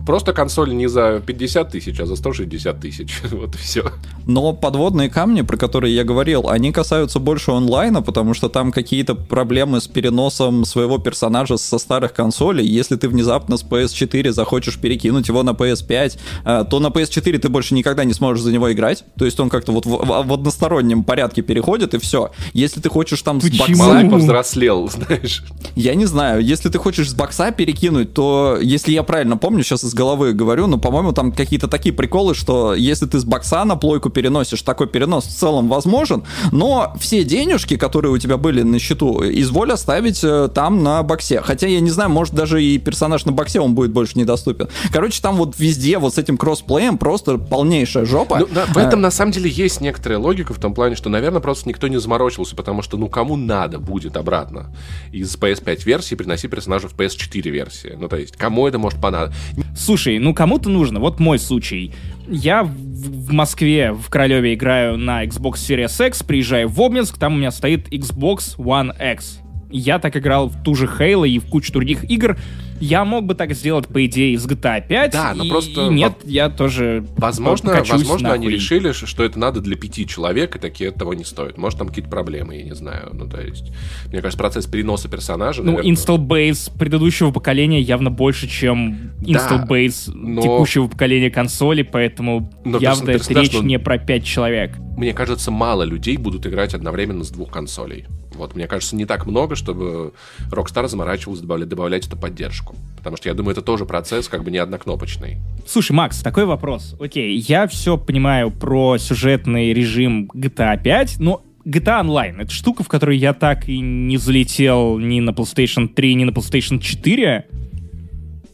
просто консоль не за 50 тысяч, а за 160 тысяч. (laughs) Вот и все. Но подводные камни, про которые я говорил, они касаются больше онлайна, потому что там какие-то проблемы с переносом своего персонажа со старых консолей. Если ты внезапно с PS4 захочешь перекинуть его на PS5, э, то на PS4 ты больше никогда не сможешь за него играть. То есть он как-то вот в, в- в одностороннем порядке переходит, и все. Если ты хочешь там с Почему? бокса- Малый повзрослел, (laughs) знаешь. я не знаю, если ты хочешь с бокса перекинуть, то, если я правильно помню, сейчас из головы говорю, но, по-моему, там какие-то такие приколы, что если ты с бокса на плойку переносишь, такой перенос в целом возможен, но все денежки, которые у тебя были на счету, изволь оставить э, там на боксе. Хотя, я не знаю, может, даже и персонаж на боксе, он будет больше недоступен. Короче, там вот везде вот с этим кроссплеем просто полнейшая жопа. Ну, да, в Э, этом на самом деле есть некоторая логика в том плане, что, наверное, просто никто не заморочился, потому что, ну, кому надо будет обратно из PS5 версии приносить персонажа в PS4 версии. Ну, то есть, кому это может понадобиться? Слушай, ну кому-то нужно. Вот мой случай. Я в, Москве, в Королеве играю на Xbox Series X, приезжаю в Обнинск, там у меня стоит Xbox One X. Я так играл в ту же Halo и в кучу других игр. Я мог бы так сделать, по идее, с GTA 5. Да, но и- просто и нет, я тоже Возможно, возможно они нахуй. решили, ш- что это надо для пяти человек, и такие этого не стоит. Может, там какие-то проблемы, я не знаю. Ну, то есть, мне кажется, процесс переноса персонажа... Ну, наверное, install base предыдущего поколения явно больше, чем install base но- текущего поколения консоли, поэтому Но явно это речь он- не про 5 человек. Мне кажется, мало людей будут играть одновременно с двух консолей. Вот, мне кажется, не так много, чтобы Rockstar заморачивался добавлять, добавлять эту поддержку. Потому что я думаю, это тоже процесс как бы не однокнопочный. Слушай, Макс, такой вопрос. Окей, я все понимаю про сюжетный режим GTA 5, но GTA Online — это штука, в которую я так и не залетел ни на PlayStation 3, ни на PlayStation 4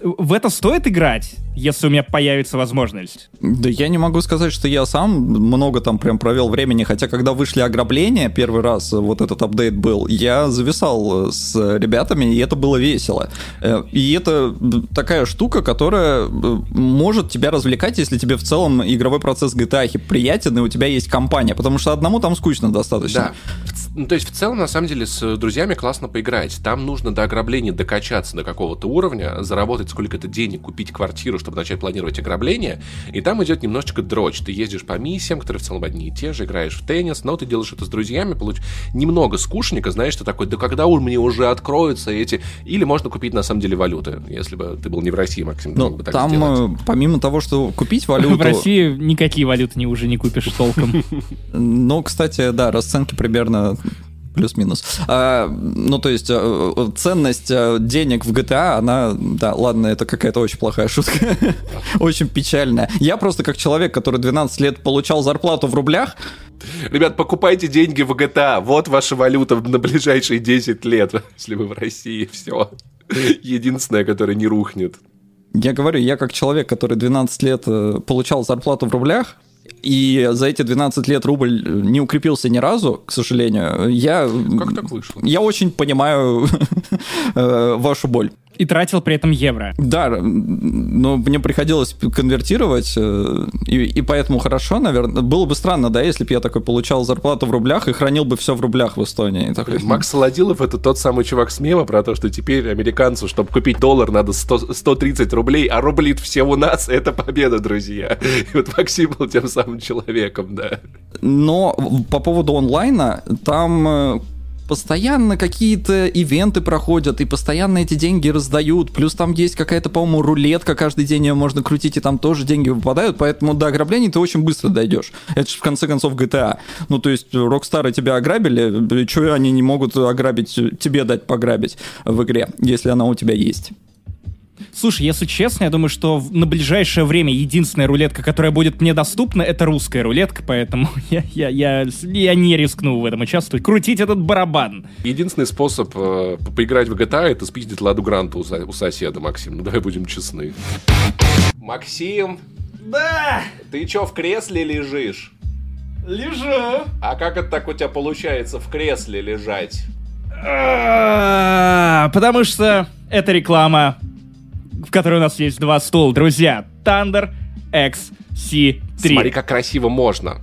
в это стоит играть, если у меня появится возможность? Да я не могу сказать, что я сам много там прям провел времени, хотя когда вышли ограбления, первый раз вот этот апдейт был, я зависал с ребятами, и это было весело. Э, и это такая штука, которая э, может тебя развлекать, если тебе в целом игровой процесс GTA приятен, и у тебя есть компания, потому что одному там скучно достаточно. Да. Ну, то есть, в целом, на самом деле, с друзьями классно поиграть. Там нужно до ограбления докачаться до какого-то уровня, заработать сколько-то денег, купить квартиру, чтобы начать планировать ограбление. И там идет немножечко дрочь. Ты ездишь по миссиям, которые в целом одни и те же, играешь в теннис, но ты делаешь это с друзьями, получ... немного скучника, знаешь, ты такой, да когда у меня уже откроются эти... Или можно купить, на самом деле, валюты, если бы ты был не в России, Максим, ну, бы так там, сделать. Э, помимо того, что купить (laughs) валюту... В России никакие валюты не уже не купишь толком. (laughs) Ну, кстати, да, расценки примерно плюс-минус. А, ну, то есть, э, э, ценность э, денег в GTA, она, да, ладно, это какая-то очень плохая шутка, (laughs) очень печальная. Я просто как человек, который 12 лет получал зарплату в рублях, Ребят, покупайте деньги в GTA. Вот ваша валюта на ближайшие 10 лет, (laughs) если вы в России. Все. Единственное, которое не рухнет. Я говорю, я как человек, который 12 лет получал зарплату в рублях, и за эти 12 лет рубль не укрепился ни разу, к сожалению. Я, как так вышло? Я очень понимаю (laughs) э, вашу боль. И тратил при этом евро. Да, но мне приходилось конвертировать, э, и, и поэтому хорошо, наверное. Было бы странно, да, если бы я такой получал зарплату в рублях и хранил бы все в рублях в Эстонии. Такой, Макс Солодилов — это тот самый чувак с мема про то, что теперь американцу, чтобы купить доллар, надо 100, 130 рублей, а рублит все у нас — это победа, друзья. И вот Максим был тем самым человеком, да. Но по поводу онлайна, там э, постоянно какие-то ивенты проходят, и постоянно эти деньги раздают. Плюс там есть какая-то, по-моему, рулетка, каждый день ее можно крутить, и там тоже деньги выпадают, поэтому до ограблений ты очень быстро дойдешь. Это же, в конце концов, GTA. Ну, то есть, Rockstar тебя ограбили, что они не могут ограбить, тебе дать пограбить в игре, если она у тебя есть? Слушай, если честно, я думаю, что на ближайшее время единственная рулетка, которая будет мне доступна, это русская рулетка, поэтому (laughs) я, я, я, я не рискну в этом участвовать. Крутить этот барабан. Единственный способ э, поиграть в GTA это спиздить Ладу Гранту у, у соседа, Максим. Ну давай будем честны. Максим! Да! Ты чё, в кресле лежишь? Лежу. А как это так у тебя получается в кресле лежать? А, потому что это реклама в которой у нас есть два стула. Друзья, Thunder XC3. Смотри, как красиво можно.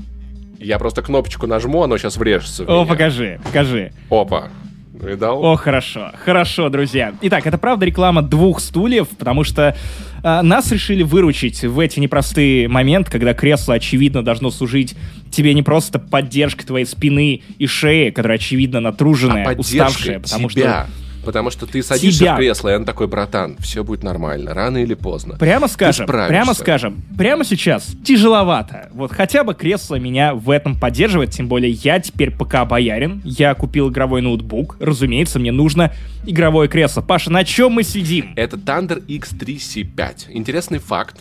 Я просто кнопочку нажму, оно сейчас врежется О, меня. покажи, покажи. Опа. Видал? О, хорошо, хорошо, друзья. Итак, это правда реклама двух стульев, потому что э, нас решили выручить в эти непростые моменты, когда кресло, очевидно, должно служить тебе не просто поддержкой твоей спины и шеи, которая, очевидно, натруженная, а уставшая, потому тебя. что Потому что ты садишься Тебя. в кресло, и он такой, братан, все будет нормально, рано или поздно. Прямо скажем, прямо скажем, прямо сейчас тяжеловато. Вот хотя бы кресло меня в этом поддерживает, тем более я теперь пока боярин, я купил игровой ноутбук, разумеется, мне нужно игровое кресло. Паша, на чем мы сидим? Это Thunder X3C5. Интересный факт,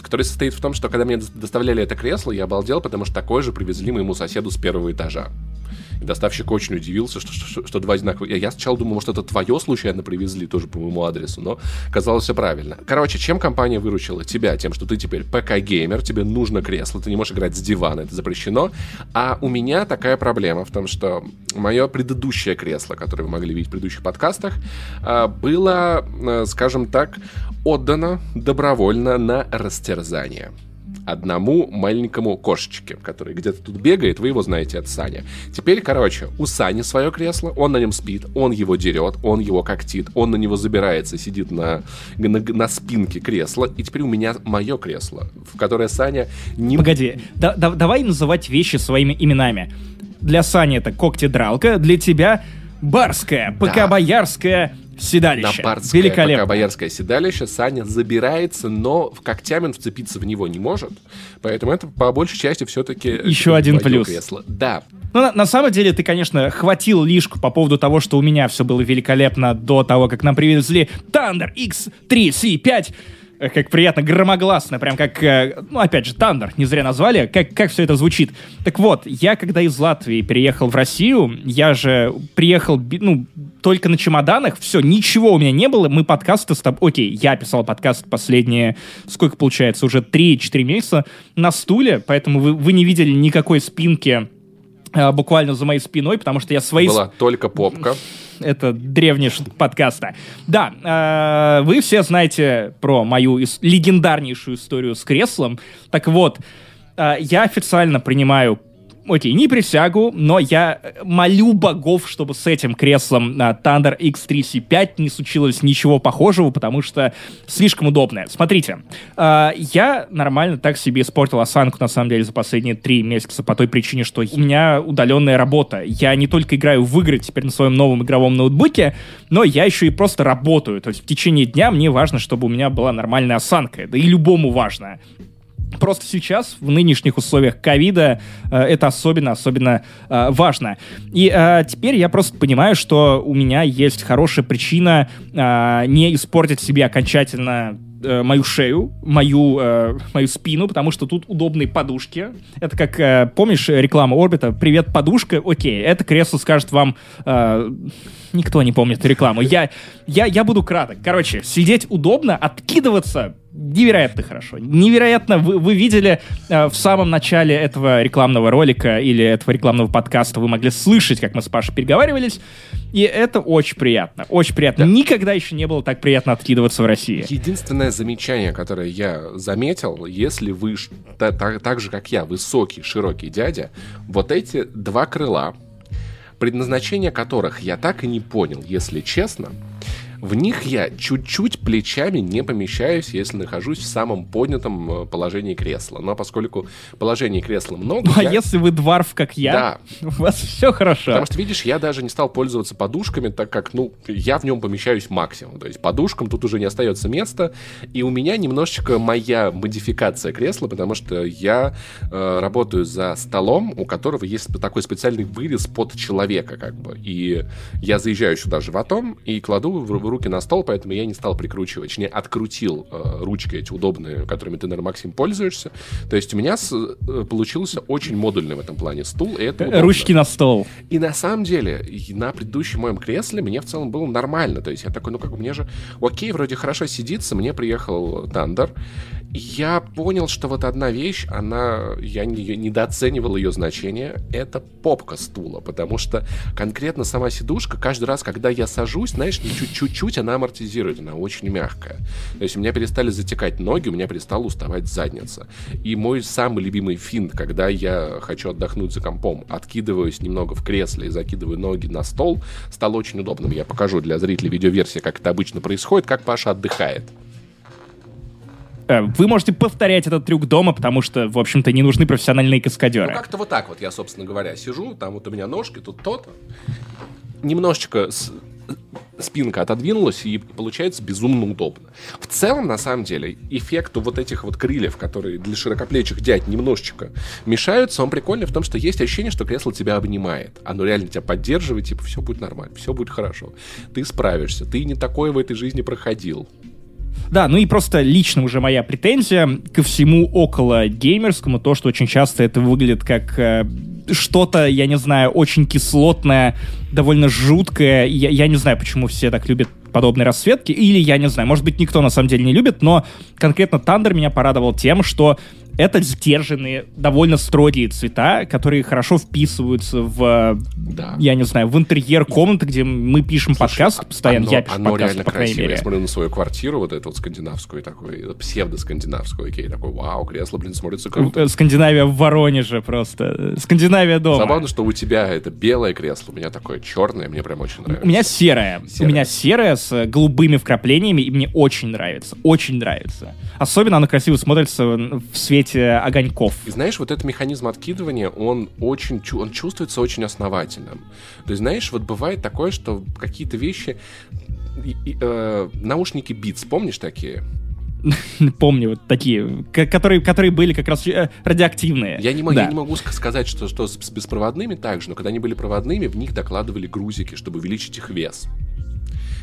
который состоит в том, что когда мне дос- доставляли это кресло, я обалдел, потому что такое же привезли моему соседу с первого этажа. И доставщик очень удивился, что, что, что два одинаковых. Я, сначала думал, может, это твое случайно привезли тоже по моему адресу, но казалось все правильно. Короче, чем компания выручила тебя? Тем, что ты теперь ПК-геймер, тебе нужно кресло, ты не можешь играть с дивана, это запрещено. А у меня такая проблема в том, что мое предыдущее кресло, которое вы могли видеть в предыдущих подкастах, а, было, э, скажем так, отдано добровольно на растерзание одному маленькому кошечке, который где-то тут бегает, вы его знаете, это Саня. Теперь, короче, у Сани свое кресло, он на нем спит, он его дерет, он его когтит, он на него забирается, сидит на, на, на спинке кресла, и теперь у меня мое кресло, в которое Саня не... Погоди, да- да- давай называть вещи своими именами. Для Сани это когтедралка, для тебя барская, ПК-боярская седалище. барское Великолепно. пока боярское седалище Саня забирается, но в когтями он вцепиться в него не может. Поэтому это по большей части все-таки... Еще один плюс. Кресло. Да. Ну, на, на самом деле, ты, конечно, хватил лишку по поводу того, что у меня все было великолепно до того, как нам привезли Thunder X3C5 э, как приятно, громогласно, прям как, э, ну, опять же, Тандер, не зря назвали, как, как все это звучит. Так вот, я когда из Латвии переехал в Россию, я же приехал, ну, только на чемоданах, все, ничего у меня не было, мы подкасты с тобой, окей, я писал подкаст последние, сколько получается, уже 3-4 месяца на стуле, поэтому вы, вы не видели никакой спинки Э, буквально за моей спиной, потому что я свои... Была только попка. Это древний подкаста. Да, э, вы все знаете про мою легендарнейшую историю с креслом. Так вот, э, я официально принимаю окей, не присягу, но я э, молю богов, чтобы с этим креслом на Thunder X3C5 не случилось ничего похожего, потому что слишком удобное. Смотрите, э, я нормально так себе испортил осанку, на самом деле, за последние три месяца по той причине, что у меня удаленная работа. Я не только играю в игры теперь на своем новом игровом ноутбуке, но я еще и просто работаю. То есть в течение дня мне важно, чтобы у меня была нормальная осанка. Да и любому важно. Просто сейчас, в нынешних условиях ковида, э, это особенно-особенно э, важно. И э, теперь я просто понимаю, что у меня есть хорошая причина не испортить себе окончательно мою шею, мою, э, мою спину, потому что тут удобные подушки. Это как, э, помнишь, реклама Орбита? Привет, подушка. Окей, это кресло скажет вам... Э, никто не помнит рекламу. Я, я, я буду краток. Короче, сидеть удобно, откидываться невероятно хорошо. Невероятно. Вы, вы видели э, в самом начале этого рекламного ролика или этого рекламного подкаста, вы могли слышать, как мы с Пашей переговаривались. И это очень приятно. Очень приятно. Да. Никогда еще не было так приятно откидываться в России. Единственное замечание, которое я заметил, если вы так, так же, как я, высокий, широкий дядя, вот эти два крыла, предназначение которых я так и не понял, если честно, в них я чуть-чуть плечами не помещаюсь, если нахожусь в самом поднятом э, положении кресла. Но поскольку положений кресла много... Ну, а я... если вы дворф, как я, да. (laughs) у вас все хорошо. Потому что, видишь, я даже не стал пользоваться подушками, так как, ну, я в нем помещаюсь максимум. То есть подушкам тут уже не остается места. И у меня немножечко моя модификация кресла, потому что я э, работаю за столом, у которого есть такой специальный вырез под человека, как бы. И я заезжаю сюда животом и кладу в руки на стол, поэтому я не стал прикручивать, точнее, открутил э, ручки эти удобные, которыми ты, наверное, Максим, пользуешься. То есть у меня с, э, получился очень модульный в этом плане стул, и это удобно. Ручки на стол. И на самом деле, на предыдущем моем кресле мне в целом было нормально. То есть я такой, ну как, мне же, окей, вроде хорошо сидится, мне приехал Тандер, я понял, что вот одна вещь, она, я не, недооценивал ее значение, это попка стула, потому что конкретно сама сидушка, каждый раз, когда я сажусь, знаешь, чуть-чуть она амортизирует, она очень мягкая. То есть у меня перестали затекать ноги, у меня перестала уставать задница. И мой самый любимый финт, когда я хочу отдохнуть за компом, откидываюсь немного в кресле и закидываю ноги на стол, стал очень удобным. Я покажу для зрителей видеоверсии, как это обычно происходит, как Паша отдыхает. Э, вы можете повторять этот трюк дома, потому что, в общем-то, не нужны профессиональные каскадеры. Ну, как-то вот так вот я, собственно говоря, сижу, там вот у меня ножки, тут то-то. Немножечко с... спинка отодвинулась, и получается безумно удобно. В целом, на самом деле, эффекту вот этих вот крыльев, которые для широкоплечих дядь немножечко мешаются, он прикольный в том, что есть ощущение, что кресло тебя обнимает. Оно реально тебя поддерживает, типа, все будет нормально, все будет хорошо. Ты справишься, ты не такое в этой жизни проходил. Да, ну и просто лично уже моя претензия ко всему около геймерскому, то, что очень часто это выглядит как э, что-то, я не знаю, очень кислотное, довольно жуткое. Я, я не знаю, почему все так любят подобные расцветки, или я не знаю, может быть, никто на самом деле не любит, но конкретно Thunder меня порадовал тем, что это сдержанные, довольно строгие цвета, которые хорошо вписываются в, да. я не знаю, в интерьер комнаты, где мы пишем Слушай, подкаст а постоянно. Оно, я пишу оно подкаст, реально по крайней красиво. мере. Я смотрю на свою квартиру, вот эту вот скандинавскую, такой псевдо-скандинавскую, окей, такой, вау, кресло, блин, смотрится круто. Э, Скандинавия в Воронеже просто. Скандинавия дома. Забавно, что у тебя это белое кресло, у меня такое черное, мне прям очень нравится. У меня серое. серое. У меня серое с голубыми вкраплениями, и мне очень нравится. Очень нравится. Особенно оно красиво смотрится в свете огоньков. И знаешь, вот этот механизм откидывания, он очень, он чувствуется очень основательным. То есть, знаешь, вот бывает такое, что какие-то вещи... И, и, э, наушники Beats, помнишь такие? (laughs) Помню вот такие, которые, которые были как раз э, радиоактивные. Я не, могу, да. я не могу сказать, что, что с беспроводными также, но когда они были проводными, в них докладывали грузики, чтобы увеличить их вес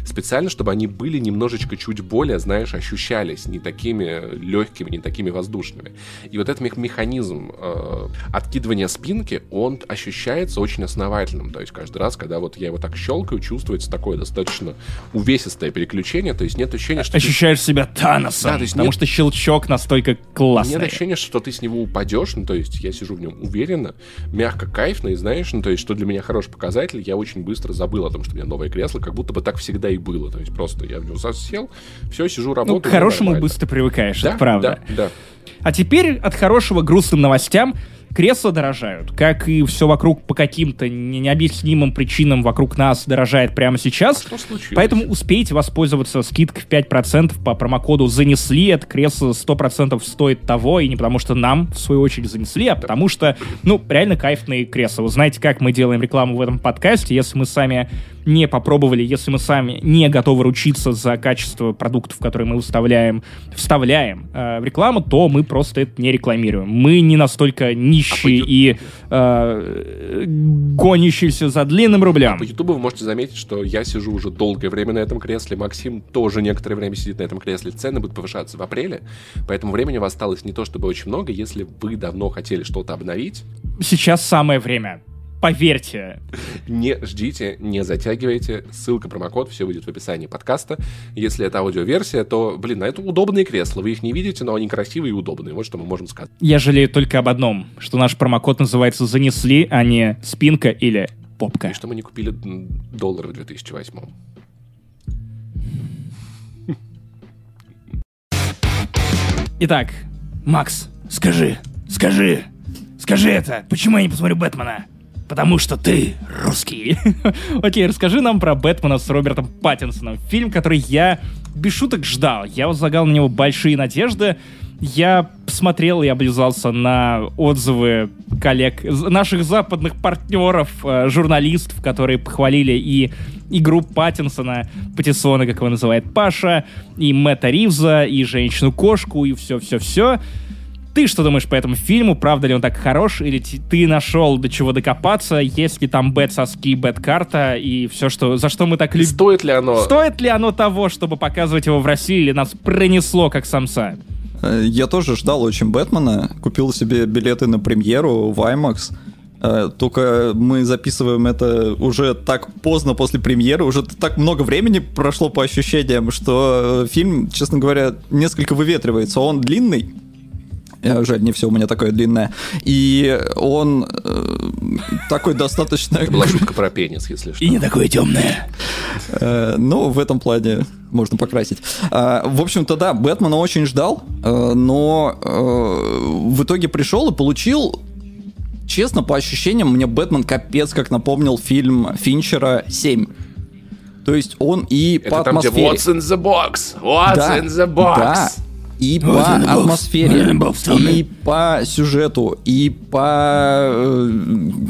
специально, чтобы они были немножечко чуть более, знаешь, ощущались не такими легкими, не такими воздушными. И вот этот механизм э, откидывания спинки, он ощущается очень основательным. То есть каждый раз, когда вот я его так щелкаю, чувствуется такое достаточно увесистое переключение, то есть нет ощущения, что... Ощущаешь ты... себя Таносом, да, то есть потому нет... что щелчок настолько классный. Нет ощущения, что ты с него упадешь, ну то есть я сижу в нем уверенно, мягко, кайфно, и знаешь, ну то есть что для меня хороший показатель, я очень быстро забыл о том, что у меня новое кресло, как будто бы так всегда и было. То есть просто я в него сел, все, сижу, ну, работаю. Ну, к хорошему быстро привыкаешь, да, это правда. Да, да. А теперь от хорошего грустным новостям кресла дорожают, как и все вокруг по каким-то необъяснимым причинам вокруг нас дорожает прямо сейчас. А что случилось? Поэтому успейте воспользоваться скидкой в 5% по промокоду «Занесли». Это кресло 100% стоит того, и не потому что нам, в свою очередь, занесли, а потому что, ну, реально кайфные кресла. Вы знаете, как мы делаем рекламу в этом подкасте, если мы сами не попробовали, если мы сами не готовы ручиться за качество продуктов, которые мы выставляем, вставляем э, в рекламу, то мы просто это не рекламируем. Мы не настолько нищие а и э, гонящиеся за длинным рублем. А по Ютубу вы можете заметить, что я сижу уже долгое время на этом кресле, Максим тоже некоторое время сидит на этом кресле. Цены будут повышаться в апреле, поэтому времени у вас осталось не то чтобы очень много. Если вы давно хотели что-то обновить... Сейчас самое время поверьте. Не ждите, не затягивайте. Ссылка, промокод, все выйдет в описании подкаста. Если это аудиоверсия, то, блин, на это удобные кресла. Вы их не видите, но они красивые и удобные. Вот что мы можем сказать. Я жалею только об одном, что наш промокод называется «Занесли», а не «Спинка» или «Попка». И что мы не купили доллары в 2008 Итак, Макс, скажи, скажи, скажи это, почему я не посмотрю Бэтмена? Потому что ты русский. (laughs) Окей, расскажи нам про Бэтмена с Робертом Паттинсоном. Фильм, который я без шуток ждал. Я возлагал на него большие надежды. Я посмотрел и облизался на отзывы коллег, наших западных партнеров, э, журналистов, которые похвалили и игру Паттинсона, Паттисона, как его называет Паша, и Мэтта Ривза, и Женщину-кошку, и все-все-все. Ты что думаешь по этому фильму? Правда ли он так хорош? Или ты нашел до чего докопаться? Есть ли там бэт-соски, бэт-карта и все, что, за что мы так любим? Стоит ли оно? Стоит ли оно того, чтобы показывать его в России, или нас пронесло как самса? Э, я тоже ждал очень Бэтмена. Купил себе билеты на премьеру в IMAX. Э, только мы записываем это уже так поздно после премьеры, уже так много времени прошло по ощущениям, что э, фильм, честно говоря, несколько выветривается. Он длинный, жаль, не все у меня такое длинное. И он э, такой достаточно... Это была шутка про пенис, если что. И не такое темное. Э, ну, в этом плане можно покрасить. Э, в общем-то, да, Бэтмена очень ждал, э, но э, в итоге пришел и получил честно, по ощущениям, мне Бэтмен капец как напомнил фильм Финчера «7». То есть он и Это по там, атмосфере... где What's in the box? What's да, in the box? Да, и по атмосфере, и по сюжету, и по э,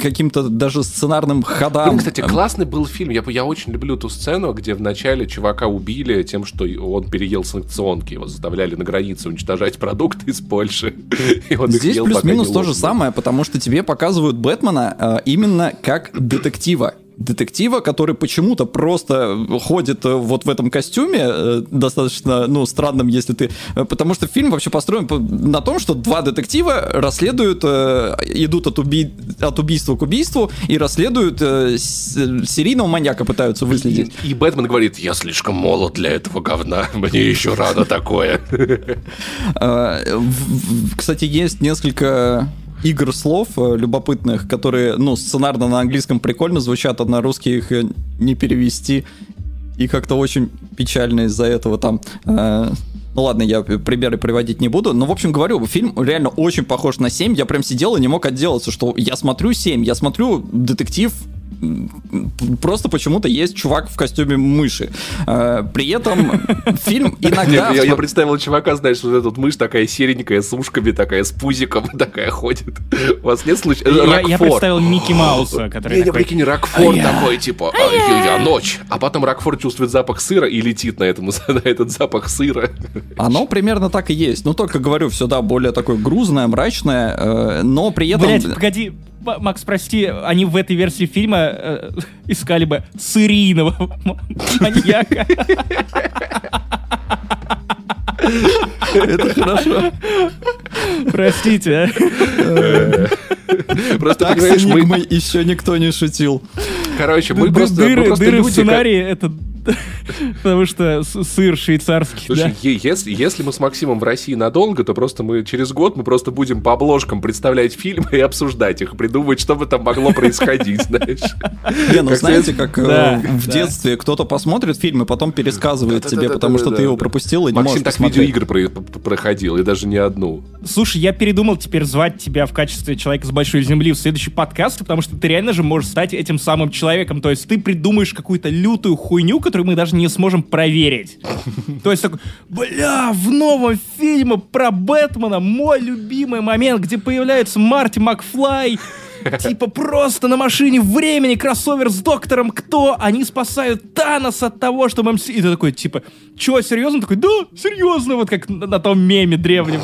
каким-то даже сценарным ходам. Блин, кстати, классный был фильм. Я, я очень люблю ту сцену, где вначале чувака убили тем, что он переел санкционки. Его заставляли на границе уничтожать продукты из Польши. (laughs) И он Здесь плюс-минус то же самое, потому что тебе показывают Бэтмена э, именно как детектива детектива, который почему-то просто ходит э, вот в этом костюме, э, достаточно, ну, странным, если ты... Э, потому что фильм вообще построен на том, что два детектива расследуют, идут от, уби... от убийства к убийству и расследуют серийного маньяка, пытаются выследить. И, и Бэтмен говорит, я слишком молод для этого говна, мне еще рано такое. (laughs) Кстати, есть несколько игр слов э, любопытных, которые, ну, сценарно на английском прикольно звучат, а на русский их э, не перевести. И как-то очень печально из-за этого там... Э, ну ладно, я примеры приводить не буду. Но, в общем, говорю, фильм реально очень похож на 7. Я прям сидел и не мог отделаться, что я смотрю 7, я смотрю детектив просто почему-то есть чувак в костюме мыши. Э, при этом (laughs) фильм иногда... Я, я представил чувака, знаешь, вот эта мышь такая серенькая, с ушками такая, с пузиком (laughs) такая ходит. У вас нет случая? Я, я представил Микки Мауса, который Не, не, такой... прикинь, Рокфор такой, типа, я ночь. А потом Рокфор чувствует запах сыра и летит (laughs) на, этот запах сыра. Оно примерно так и есть. Ну, только говорю, все, да, более такое грузное, мрачное, э, но при этом... Блять, погоди, Макс, прости, они в этой версии фильма э, искали бы серийного маньяка. Это хорошо. Простите. Просто, так понимаешь, мы... еще никто не шутил. Короче, мы просто, дыры, мы просто дыры люди, в сценарии это (laughs) Потому что сыр швейцарский, Слушай, да? если, если мы с Максимом в России надолго, то просто мы через год мы просто будем по обложкам представлять фильмы и обсуждать их, придумывать, что бы там могло происходить, (laughs) знаешь. Не, ну знаете, как э, в детстве кто-то посмотрит фильм и потом пересказывает тебе, потому что ты его пропустил и не можешь Максим так видеоигры проходил, и даже не одну. Слушай, я передумал теперь звать тебя в качестве человека с большой земли в следующий подкаст, потому что ты реально же можешь стать этим самым человеком. То есть ты придумаешь какую-то лютую хуйню, которую мы даже не сможем проверить. То есть такой, бля, в новом фильме про Бэтмена мой любимый момент, где появляется Марти Макфлай, Типа просто на машине времени кроссовер с доктором Кто? Они спасают Танос от того, что МС... И ты такой, типа, чё, серьезно? Такой, да, серьезно, вот как на, на том меме древнем.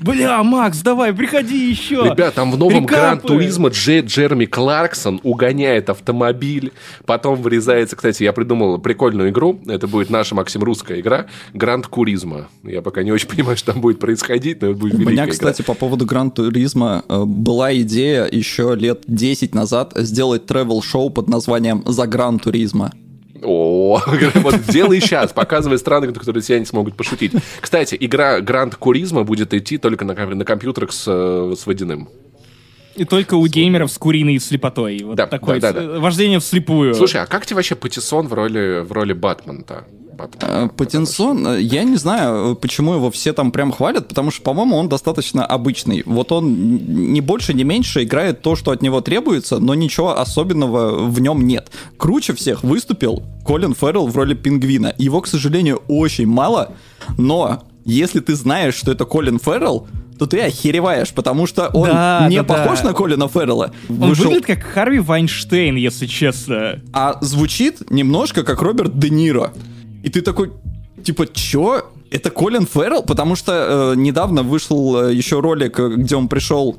Бля, Макс, давай, приходи еще. Ребят, там в новом Гран Туризма Джей Джереми Кларксон угоняет автомобиль, потом вырезается, кстати, я придумал прикольную игру, это будет наша, Максим, русская игра, Гранд Куризма. Я пока не очень понимаю, что там будет происходить, но это будет У меня, кстати, игра. по поводу Gran Turismo э, была идея еще лет 10 назад сделать travel -шоу под названием «За Гран Туризма». О, (laughs) вот делай сейчас, показывай страны, которые тебя не смогут пошутить. Кстати, игра Гранд Куризма будет идти только на, на компьютерах с, э, с водяным. И только у геймеров с куриной слепотой. Вот да, такое да, да, да. вождение вслепую. Слушай, а как тебе вообще Патиссон в роли, в роли Батмана-то? Э, Паттинсон, э, я не знаю, почему его все там прям хвалят, потому что, по-моему, он достаточно обычный. Вот он не больше, не меньше играет то, что от него требуется, но ничего особенного в нем нет. Круче всех выступил Колин Феррелл в роли пингвина. Его, к сожалению, очень мало, но если ты знаешь, что это Колин Феррелл, то ты охереваешь, потому что он да, не да, похож да. на Колина Феррелла. Он Вышел... выглядит как Харви Вайнштейн, если честно. А звучит немножко как Роберт Де Ниро. И ты такой, типа, чё? Это Колин Феррелл? Потому что э, недавно вышел э, еще ролик, э, где он пришел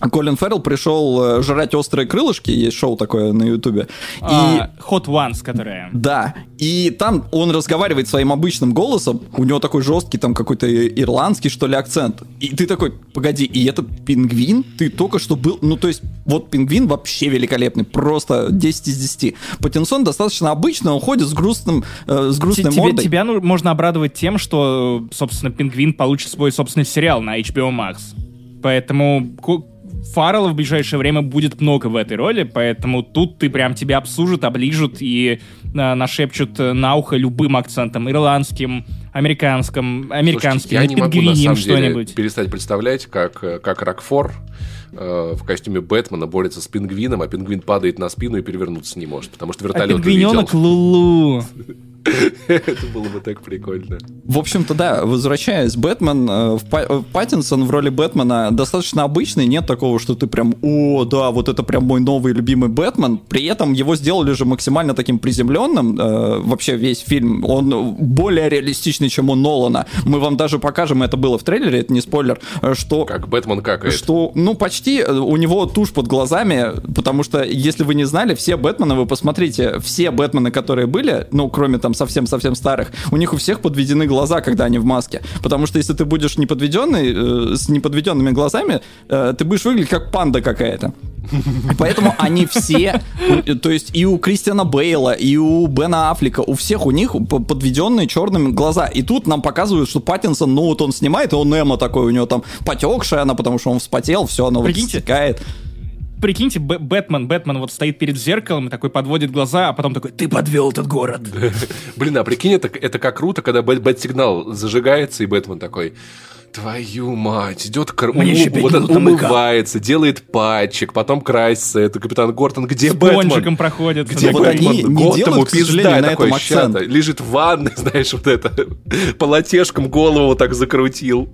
Колин Феррелл пришел э, жрать острые крылышки, есть шоу такое на Ютубе. А, и... Hot Ones, которая. Да, и там он разговаривает своим обычным голосом, у него такой жесткий там какой-то ирландский, что ли, акцент. И ты такой, погоди, и это пингвин? Ты только что был... Ну, то есть, вот пингвин вообще великолепный, просто 10 из 10. Патинсон достаточно обычный, он ходит с грустным, э, с грустной тебе, мордой. Тебя ну, можно обрадовать тем, что, собственно, пингвин получит свой собственный сериал на HBO Max. Поэтому Фаррелла в ближайшее время будет много в этой роли, поэтому тут ты прям тебя обсужат, оближут и э, нашепчут на ухо любым акцентом, ирландским, американским, американским, Слушайте, я не могу, на самом деле, перестать представлять, как, как Рокфор э, в костюме Бэтмена борется с пингвином, а пингвин падает на спину и перевернуться не может, потому что вертолет а пингвиненок Лулу. (laughs) Это было бы так прикольно. В общем-то, да, возвращаясь, Бэтмен, э, э, Паттинсон в роли Бэтмена достаточно обычный, нет такого, что ты прям, о, да, вот это прям мой новый любимый Бэтмен. При этом его сделали же максимально таким приземленным. Э, вообще весь фильм, он более реалистичный, чем у Нолана. Мы вам даже покажем, это было в трейлере, это не спойлер, что... Как Бэтмен какает. Что, ну, почти у него тушь под глазами, потому что, если вы не знали, все Бэтмены, вы посмотрите, все Бэтмены, которые были, ну, кроме там совсем-совсем старых, у них у всех подведены глаза, когда они в маске. Потому что если ты будешь неподведенный, э, с неподведенными глазами, э, ты будешь выглядеть как панда какая-то. Поэтому они все, то есть и у Кристиана Бейла, и у Бена Аффлека, у всех у них подведенные черными глаза. И тут нам показывают, что Паттинсон, ну вот он снимает, и он Эмо такой, у него там потекшая она, потому что он вспотел, все, оно вот стекает прикиньте, Бэтмен, Бэтмен вот стоит перед зеркалом и такой подводит глаза, а потом такой, ты подвел этот город. (laughs) Блин, а прикинь, это, это как круто, когда бэт-сигнал зажигается, и Бэтмен такой, Твою мать, идет кр... Мне еще пять вот он умывается, делает патчик, потом красится. Это капитан Гортон, где С Бэтмен? пончиком проходит. Где Вот Бэтмен? они не Готэму делают, к пизда, сожалению, на акцент. щата. Лежит в ванной, (laughs) знаешь, вот это. Полотешком голову так закрутил.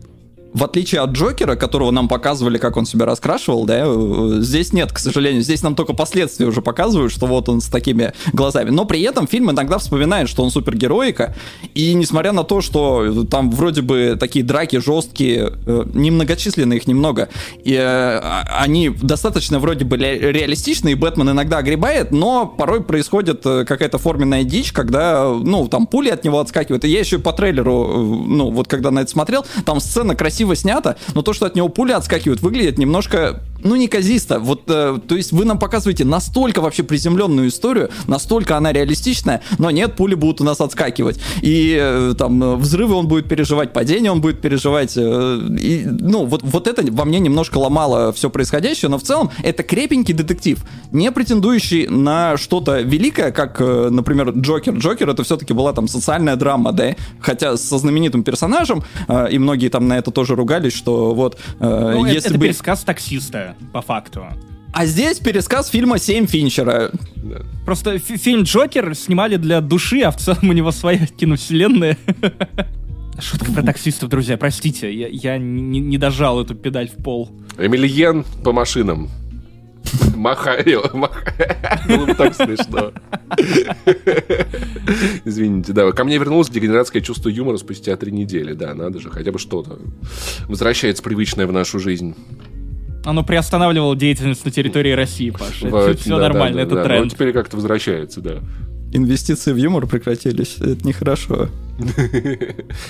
В отличие от Джокера, которого нам показывали, как он себя раскрашивал, да, э, здесь нет, к сожалению. Здесь нам только последствия уже показывают, что вот он с такими глазами. Но при этом фильм иногда вспоминает, что он супергероика. И несмотря на то, что там вроде бы такие драки жесткие, э, немногочисленные их немного, и, э, они достаточно вроде бы ре- реалистичны, и Бэтмен иногда огребает, но порой происходит э, какая-то форменная дичь, когда, ну, там пули от него отскакивают. И я еще по трейлеру, э, ну, вот когда на это смотрел, там сцена красиво снята, но то, что от него пули отскакивают, выглядит немножко, ну, неказисто. Вот, э, то есть вы нам показываете настолько вообще приземленную историю, настолько она реалистичная, но нет, пули будут у нас отскакивать. И э, там э, взрывы он будет переживать, падение он будет переживать. э, и, ну, вот, вот это во мне немножко ломало все происходящее, но в целом это крепенький детектив, не претендующий на что-то великое, как, э, например, Джокер. Джокер это все-таки была там социальная драма, да, хотя со знаменитым персонажем, э, и многие там на это тоже ругались, что вот э, Ну, это- если это бы... пересказ таксиста, по факту. А здесь пересказ фильма «Семь Финчера». Просто фи- фильм «Джокер» снимали для души, а в целом у него своя киновселенная. Шутка про таксистов, друзья, простите, я, я не, не дожал эту педаль в пол. Эмильен по машинам. Махаю, махаю. Было бы так смешно. Извините, да. Ко мне вернулось дегенератское чувство юмора спустя три недели. Да, надо же, хотя бы что-то. Возвращается привычное в нашу жизнь. Оно приостанавливало деятельность на территории России, Паша. Вот, Все да, нормально, да, это да. Тренд. теперь как-то возвращается, да. Инвестиции в юмор прекратились, это нехорошо. (laughs)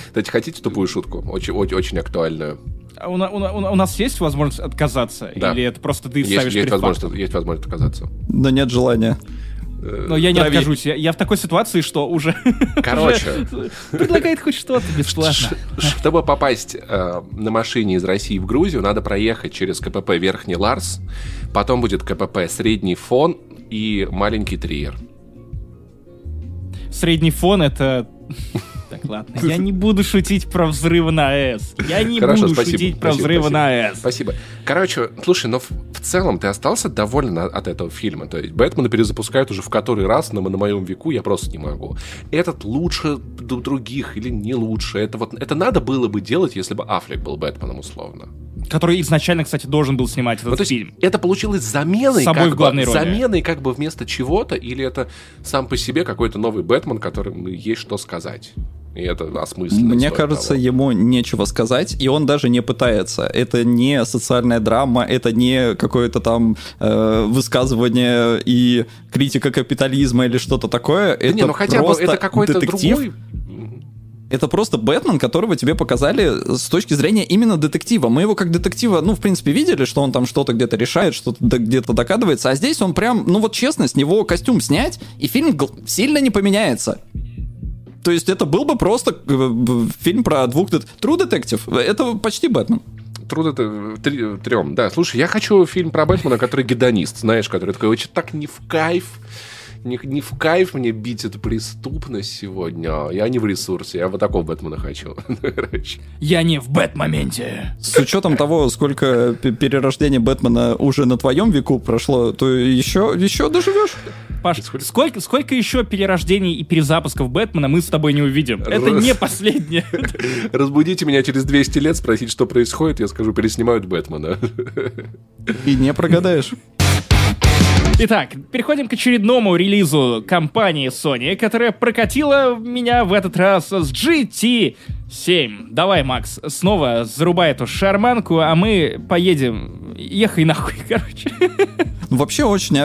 Кстати, хотите тупую шутку? Очень, очень, очень актуальную. А у, у у нас есть возможность отказаться? Да. Или это просто ты Есть, ставишь есть, перед возможность, есть возможность отказаться. Но нет желания. Но я не Трави. откажусь. Я, я в такой ситуации, что уже... (laughs) Короче. Предлагает хоть что-то бесплатно. Чтобы попасть э, на машине из России в Грузию, надо проехать через КПП Верхний Ларс, потом будет КПП Средний Фон и маленький Триер. Средний фон это... Так, ладно. Я не буду шутить про взрывы на АЭС. Я не Хорошо, буду спасибо, шутить про спасибо, взрывы спасибо. на АЭС. Спасибо. Короче, слушай, но в, в целом ты остался доволен от этого фильма. То есть Бэтмена перезапускают уже в который раз на, на моем веку, я просто не могу. Этот лучше других или не лучше. Это вот это надо было бы делать, если бы Аффлек был Бэтменом условно. Который изначально, кстати, должен был снимать этот Ну, то есть фильм. это получилось заменой, С собой как в главной бы, роли. заменой как бы вместо чего-то, или это сам по себе какой-то новый Бэтмен, которому есть что сказать. И это осмысленно. Мне кажется, того. ему нечего сказать, и он даже не пытается. Это не социальная драма, это не какое-то там э, высказывание и критика капитализма или что-то такое. Да это не, ну хотя бы просто это какой-то детектив. другой. Это просто Бэтмен, которого тебе показали с точки зрения именно детектива. Мы его как детектива, ну, в принципе, видели, что он там что-то где-то решает, что-то где-то докадывается, а здесь он прям, ну вот честно, с него костюм снять, и фильм сильно не поменяется. То есть это был бы просто э, фильм про двух... True Detective. Это почти Бэтмен. Труд это три- трем. Да, слушай, я хочу фильм про Бэтмена, который гедонист, знаешь, который такой очень так не в кайф. Не, не в кайф мне бить эту преступность сегодня. Я не в ресурсе, я вот такого Бэтмена хочу. (laughs) Я не в бэт-моменте. С учетом того, сколько п- перерождений Бэтмена уже на твоем веку прошло, то еще, еще доживешь. Паш, сколько, сколько еще перерождений и перезапусков Бэтмена мы с тобой не увидим? Это Раз. не последнее. (laughs) Разбудите меня через 200 лет, спросить, что происходит, я скажу, переснимают Бэтмена. И не прогадаешь. Итак, переходим к очередному релизу компании Sony, которая прокатила меня в этот раз с GT7. Давай, Макс, снова зарубай эту шарманку, а мы поедем. Ехай нахуй, (laughs) короче. Вообще очень,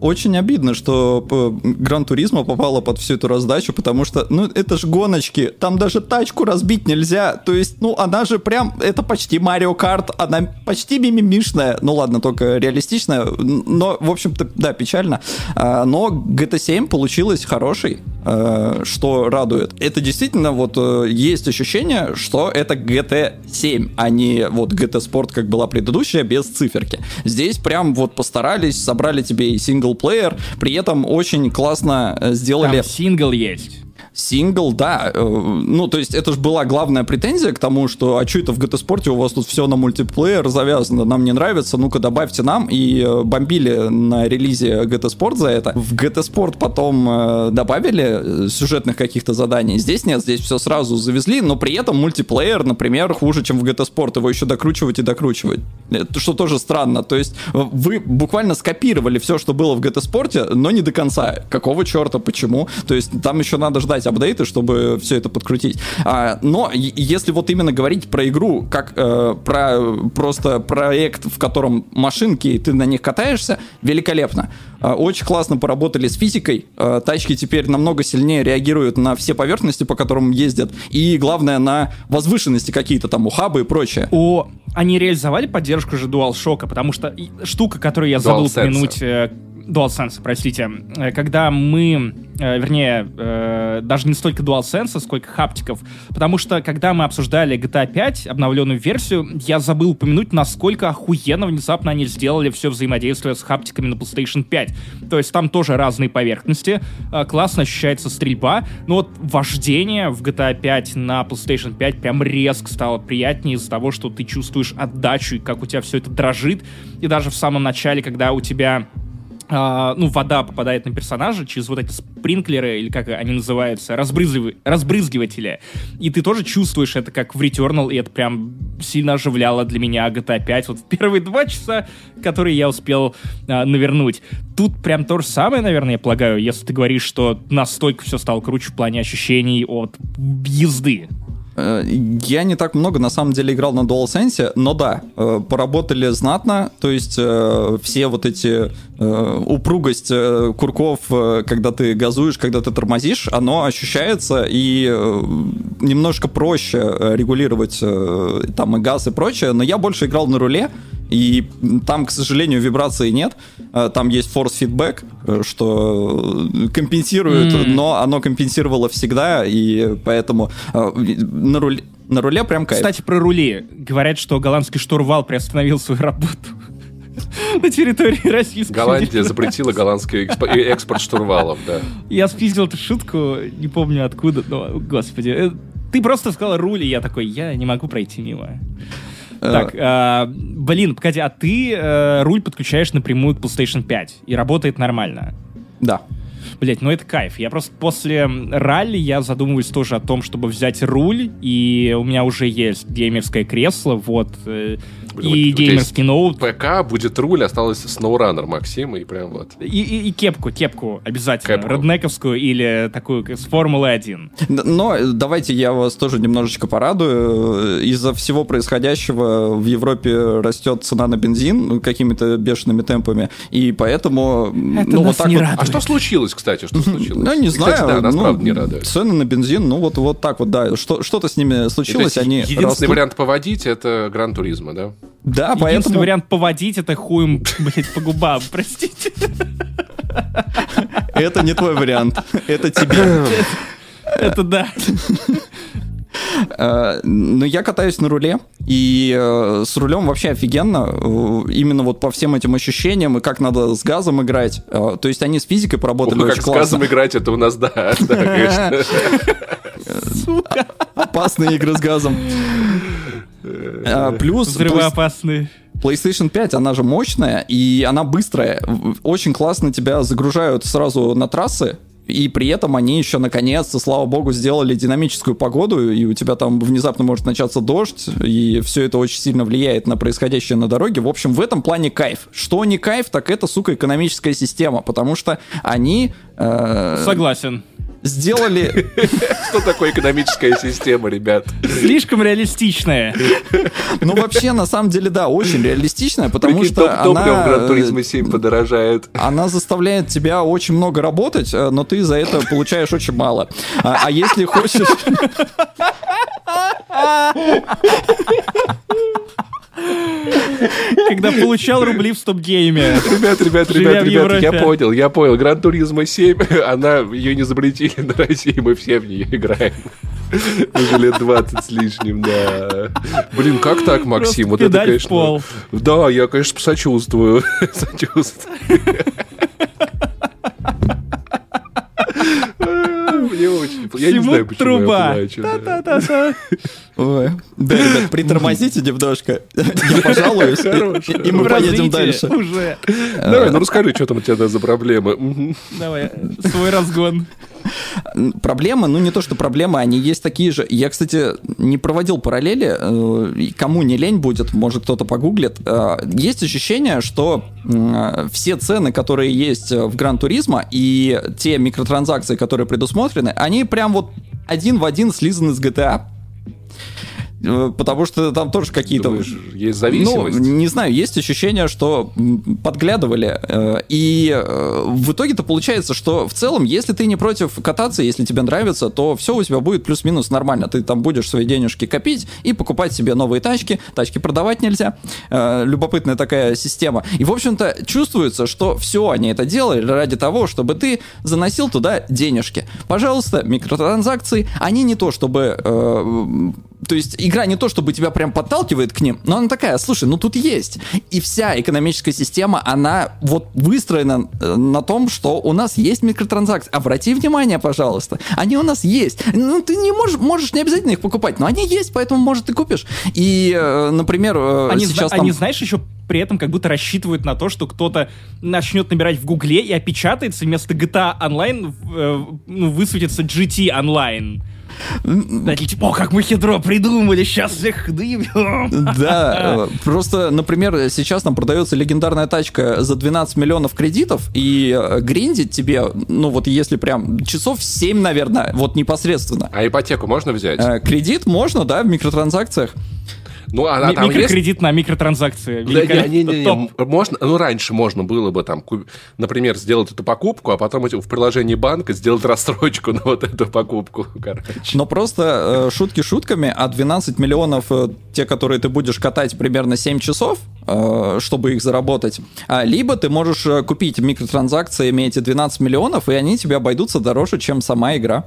очень обидно, что Гран Туризма попала под всю эту раздачу, потому что, ну, это ж гоночки, там даже тачку разбить нельзя, то есть, ну, она же прям, это почти Марио Карт, она почти мимимишная, ну, ладно, только реалистичная, но, в общем-то, да, печально, А, но GT7 получилась хорошей, э, что радует. Это действительно, вот, э, есть ощущение, что это GT7, а не вот GT Sport, как была предыдущая, без циферки. Здесь прям вот постарались, собрали тебе и синглплеер, при этом очень классно э, сделали... Там сингл есть. Сингл, да. Э, ну, то есть это же была главная претензия к тому, что а что это в GT-спорте у вас тут все на мультиплеер завязано, нам не нравится, ну-ка добавьте нам. И э, бомбили на релизе GT-спорт за это. В GT-спорт потом э, добавили сюжетных каких-то заданий. Здесь нет, здесь все сразу завезли, но при этом мультиплеер, например, хуже, чем в GT-спорт. Его еще докручивать и докручивать. Что тоже странно. То есть вы буквально скопировали все, что было в GT-спорте, но не до конца. Какого черта, почему? То есть там еще надо ждать апдейты, чтобы все это подкрутить. А, но если вот именно говорить про игру, как э, про просто проект, в котором машинки, и ты на них катаешься, великолепно. А, очень классно поработали с физикой. А, тачки теперь намного сильнее реагируют на все поверхности, по которым ездят. И главное, на возвышенности какие-то там ухабы и прочее. О, они реализовали поддержку же DualShock, потому что штука, которую я забыл упомянуть, э, DualSense, простите. Э, когда мы, э, вернее, э, даже не столько DualSense, сколько хаптиков, потому что когда мы обсуждали GTA 5, обновленную версию, я забыл упомянуть, насколько охуенно внезапно они сделали все взаимодействие с хаптиками на PlayStation 5. То есть там тоже разные поверхности, классно ощущается стрельба, но вот вождение в GTA 5 на PlayStation 5 прям резко стало приятнее из-за того, что ты чувствуешь отдачу и как у тебя все это дрожит. И даже в самом начале, когда у тебя а, ну, вода попадает на персонажа через вот эти спринклеры, или как они называются, разбрызгив... разбрызгиватели. И ты тоже чувствуешь это как в Returnal, и это прям сильно оживляло для меня GTA 5. Вот в первые два часа, которые я успел а, навернуть. Тут прям то же самое, наверное, я полагаю, если ты говоришь, что настолько все стало круче в плане ощущений от езды. Э, я не так много, на самом деле, играл на DualSense, но да, э, поработали знатно, то есть э, все вот эти упругость курков, когда ты газуешь, когда ты тормозишь, оно ощущается и немножко проще регулировать там и газ и прочее, но я больше играл на руле, и там, к сожалению, вибрации нет. Э, там есть force feedback, э, что компенсирует, mm. но оно компенсировало всегда, и поэтому э, на руле, на руле прям кайф. Кстати, про рули. Говорят, что голландский штурвал приостановил свою работу (laughs) на территории Российской Голландия запретила голландский экспорт штурвалов, да. Я спиздил эту шутку, не помню откуда, но, господи. Ты просто сказал руль, и я такой, я не могу пройти мимо. Так, э, блин, погоди, а ты э, руль подключаешь напрямую к PlayStation 5 и работает нормально? Да. Блять, ну это кайф. Я просто после ралли я задумываюсь тоже о том, чтобы взять руль, и у меня уже есть геймерское кресло, вот. Э, и вот, геймерский ноут. ПК будет руль, осталось SnowRunner Максим, и прям вот. И, и, и кепку, кепку обязательно. Кепку. Роднековскую или такую с Формулы 1. Но давайте я вас тоже немножечко порадую. Из-за всего происходящего в Европе растет цена на бензин какими-то бешеными темпами, и поэтому... Это ну, вот так не вот... А что случилось, кстати? Что случилось? Ну, не знаю. Кстати, да, нас ну, правда не радует. Цены на бензин, ну вот, вот так вот, да. Что, что-то с ними случилось, они Единственный растут. вариант поводить — это Гран Туризма, да? Да, поэтому... Единственный вариант поводить это хуем, блядь, по губам, (laughs) простите. Это не твой вариант, это тебе. Это да. Э, но я катаюсь на руле, и э, с рулем вообще офигенно, э, именно вот по всем этим ощущениям, и как надо с газом играть. То есть они с физикой поработали Ух, очень как классно. с газом играть, это у нас, да, да конечно. Сука. Опасные игры с газом. Плюс... Взрывоопасные. PlayStation 5, она же мощная, и она быстрая. Очень классно тебя загружают сразу на трассы, и при этом они еще наконец-то, слава богу, сделали динамическую погоду, и у тебя там внезапно может начаться дождь, и все это очень сильно влияет на происходящее на дороге. В общем, в этом плане кайф. Что не кайф, так это, сука, экономическая система, потому что они... Э, Согласен сделали... (laughs) Что такое экономическая система, ребят? Слишком реалистичная. Ну, вообще, на самом деле, да, очень реалистичная, потому что она... Гран Туризма 7 подорожает. Она заставляет тебя очень много работать, э, но ты за это получаешь очень мало. А, а если хочешь... (laughs) Когда получал рубли в стоп-гейме. Ребят, ребят, ребят, ребят, я понял, я понял. Гран Туризма 7, (laughs) она, ее не запретили на России, мы все в нее играем. (laughs) Уже лет 20 с лишним, да. Блин, как так, Максим? вот это, конечно... Пол. Да, я, конечно, сочувствую. (laughs) Сочувствую. Мне очень... Я не знаю, почему труба. Та-та-та-та. Ой. Да, ребят, притормозите немножко. Я пожалуюсь, и мы поедем дальше. Уже. Давай, ну расскажи, что там у тебя за проблемы. Давай, свой разгон. Проблемы, ну не то, что проблемы, они есть такие же. Я, кстати, не проводил параллели, э, кому не лень будет, может кто-то погуглит. Э, Есть ощущение, что м, все цены, которые есть в Гран Туризма и те микротранзакции, которые предусмотрены, они прям вот один в один слизаны с GTA. Э, Потому что там тоже какие-то... Думаешь, есть Ну, зависимость? не знаю, есть ощущение, что подглядывали. э, И э, в итоге-то получается, что в целом, если ты не против кататься, если тебе нравится, то все у тебя будет плюс-минус нормально. Ты там будешь свои денежки копить и покупать себе новые тачки. Тачки продавать нельзя. Любопытная такая система. И, в общем-то, чувствуется, что все они это делали ради того, чтобы ты заносил туда денежки. Пожалуйста, микротранзакции, они не то, чтобы то есть игра не то, чтобы тебя прям подталкивает к ним, но она такая, слушай, ну тут есть. И вся экономическая система, она вот выстроена э, на том, что у нас есть микротранзакции. Обрати внимание, пожалуйста. Они у нас есть. Ну, ты не можешь, можешь не обязательно их покупать, но они есть, поэтому, может, ты купишь. И, э, например, э, Они, сейчас там... они, знаешь, еще при этом как будто рассчитывают на то, что кто-то начнет набирать в Гугле и опечатается вместо GTA Online э, ну, высветится GT Online. Такие, типа, о, как мы хитро придумали, сейчас всех дыбьем. Да, (laughs) просто, например, сейчас там продается легендарная тачка за 12 миллионов кредитов, и э, гриндить тебе, ну вот если прям часов 7, наверное, вот непосредственно. А ипотеку можно взять? Э, Кредит можно, да, в микротранзакциях. Ну, а, а Ми- там есть... Микрокредит на микротранзакции. Да, не, не, не, не, можно, ну, раньше можно было бы там, например, сделать эту покупку, а потом в приложении банка сделать рассрочку на вот эту покупку, короче. Но просто э, шутки шутками, а 12 миллионов, э, те, которые ты будешь катать примерно 7 часов, э, чтобы их заработать, а, либо ты можешь э, купить микротранзакциями эти 12 миллионов, и они тебе обойдутся дороже, чем сама игра.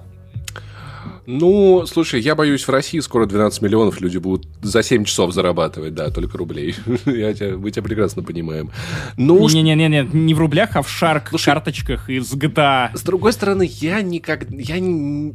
Ну, слушай, я боюсь, в России скоро 12 миллионов люди будут за 7 часов зарабатывать, да, только рублей. (laughs) Я тебя, мы тебя прекрасно понимаем. Ну, Не-не-не, не в рублях, а в шарк карточках из GTA. С другой стороны, я никак... Я не,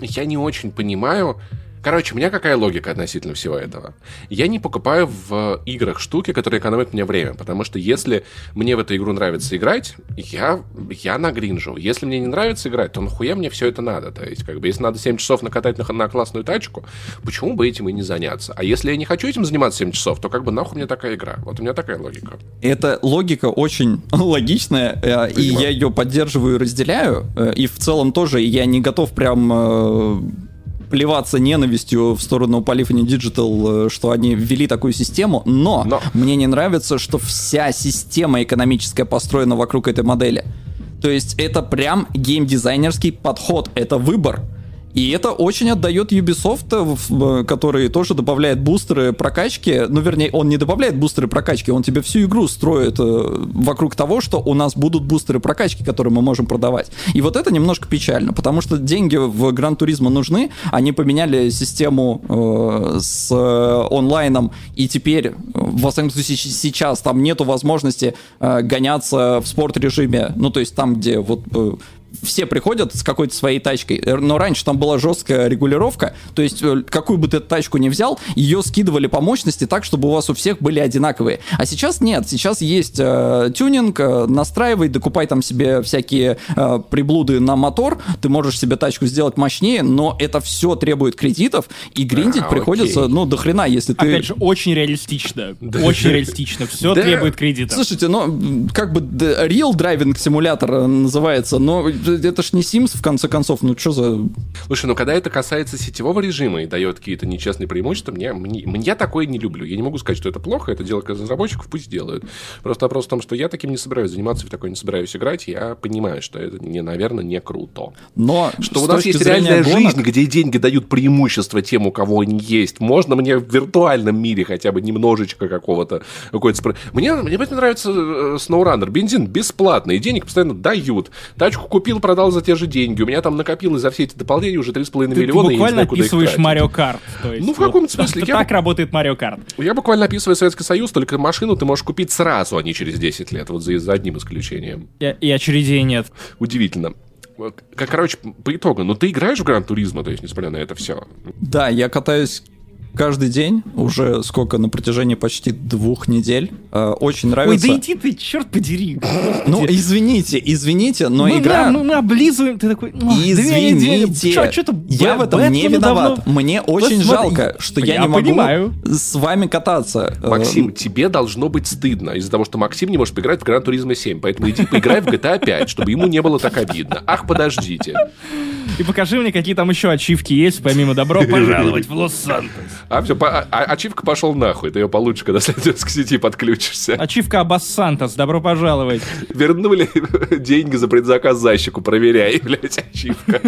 я не очень понимаю... Короче, у меня какая логика относительно всего этого? Я не покупаю в играх штуки, которые экономят мне время, потому что если мне в эту игру нравится играть, я, я нагринжу. Если мне не нравится играть, то нахуя мне все это надо? То есть, как бы, если надо 7 часов накатать на, на классную тачку, почему бы этим и не заняться? А если я не хочу этим заниматься 7 часов, то как бы нахуй мне такая игра? Вот у меня такая логика. Эта логика очень (laughs) логичная, э, и я ее поддерживаю и разделяю. э, И в целом тоже я не готов прям э, плеваться ненавистью в сторону Polyphony Digital, э, что они ввели такую систему, но, Но. мне не нравится, что вся система экономическая построена вокруг этой модели. То есть это прям геймдизайнерский подход, это выбор. И это очень отдает Ubisoft, э, в- э, который тоже добавляет бустеры прокачки. Ну, вернее, он не добавляет бустеры прокачки, он тебе всю игру строит э, вокруг того, что у нас будут бустеры прокачки, которые мы можем продавать. И вот это немножко печально, потому что деньги в Гран Туризмо нужны. Они поменяли систему э, с онлайном, и теперь, во всяком случае, сейчас там нету возможности э, гоняться в спорт-режиме. Ну, то есть там, где вот э, все приходят с какой-то своей тачкой, Э, но раньше там была жесткая регулировка, то есть э, какую бы ты тачку ни взял, ее скидывали по мощности так, чтобы у вас у всех были одинаковые. А сейчас нет, сейчас есть э, тюнинг, э, настраивай, докупай там себе всякие э, приблуды на мотор, ты можешь себе тачку сделать мощнее, но это все требует кредитов, и гриндить А, приходится, окей. ну, до хрена, если ты... Опять же, очень реалистично. Очень реалистично. Все требует кредита. Слушайте, ну, как бы Real Driving Simulator э, называется, но это ж не Sims, в конце концов, ну что за... Слушай, ну когда это касается сетевого режима и дает какие-то нечестные преимущества, мне, мне, я такое не люблю. Я не могу сказать, что это плохо, это дело разработчиков, пусть делают. Просто вопрос в том, что я таким не собираюсь заниматься, в такое не собираюсь играть. Я понимаю, что это, не, наверное, не круто. Но Что у нас есть реальная гонок- жизнь, где деньги дают преимущество тем, у кого они есть. Можно мне в виртуальном мире хотя бы немножечко какого-то... какой-то спро- Мне, мне нравится э, SnowRunner. Бензин бесплатный, и денег постоянно дают. Тачку купил, продал за те же деньги. У меня там накопилось за все эти дополнения уже 3,5 Ты, ты миллиона, не буквально знаю, описываешь. Марио Карт. то есть Ну, в вот каком-то смысле. так- Я Так работает Марио Карт. Я буквально описываю Советский Союз, только машину ты можешь купить сразу, а не через 10 лет. Вот за, за одним исключением. И, и очередей нет. Удивительно. Как, короче, по итогу, ну ты играешь в Гран Туризма, то есть, несмотря на это все? Да, я катаюсь каждый день, уже сколько, на протяжении почти двух недель. Э, очень нравится. Ой, да иди ты, черт подери. Ну, извините, извините, но ну, игра... Да, ну, мы облизываем, ты такой... Извините, Чё, что-то я в этом не виноват. Давно... Мне очень вот жалко, что я, я не могу понимаю. с вами кататься. Э, Максим, тебе должно быть стыдно из-за того, что Максим не может поиграть в Гран Туризма 7, поэтому иди поиграй в GTA 5, чтобы ему не было так обидно. Ах, подождите. И покажи мне, какие там еще ачивки есть, помимо добро пожаловать в Лос-Сантос. А все, а, а, ачивка пошел нахуй, ты ее получишь, когда следует к сети подключишься. Ачивка Сантос, добро пожаловать. Вернули (laughs) деньги за предзаказ защику, проверяй, (laughs) блядь, ачивка.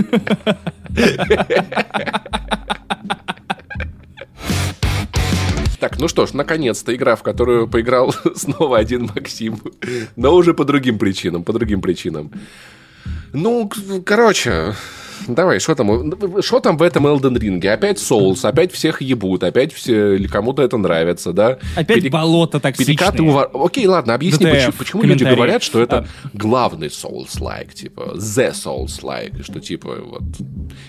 Так, ну что ж, наконец-то игра, в которую поиграл (laughs) снова один Максим. Но уже по другим причинам, по другим причинам. Ну, короче, Давай, что там? Что там в этом Elden Ring? Опять Souls, опять всех ебут, опять все, кому-то это нравится, да? Опять Пере... болото токсичные. Перекаты увар... Окей, ладно, объясни, ДТФ, почему, почему люди говорят, что это а... главный Souls-like, типа, The Souls-like, что типа, вот...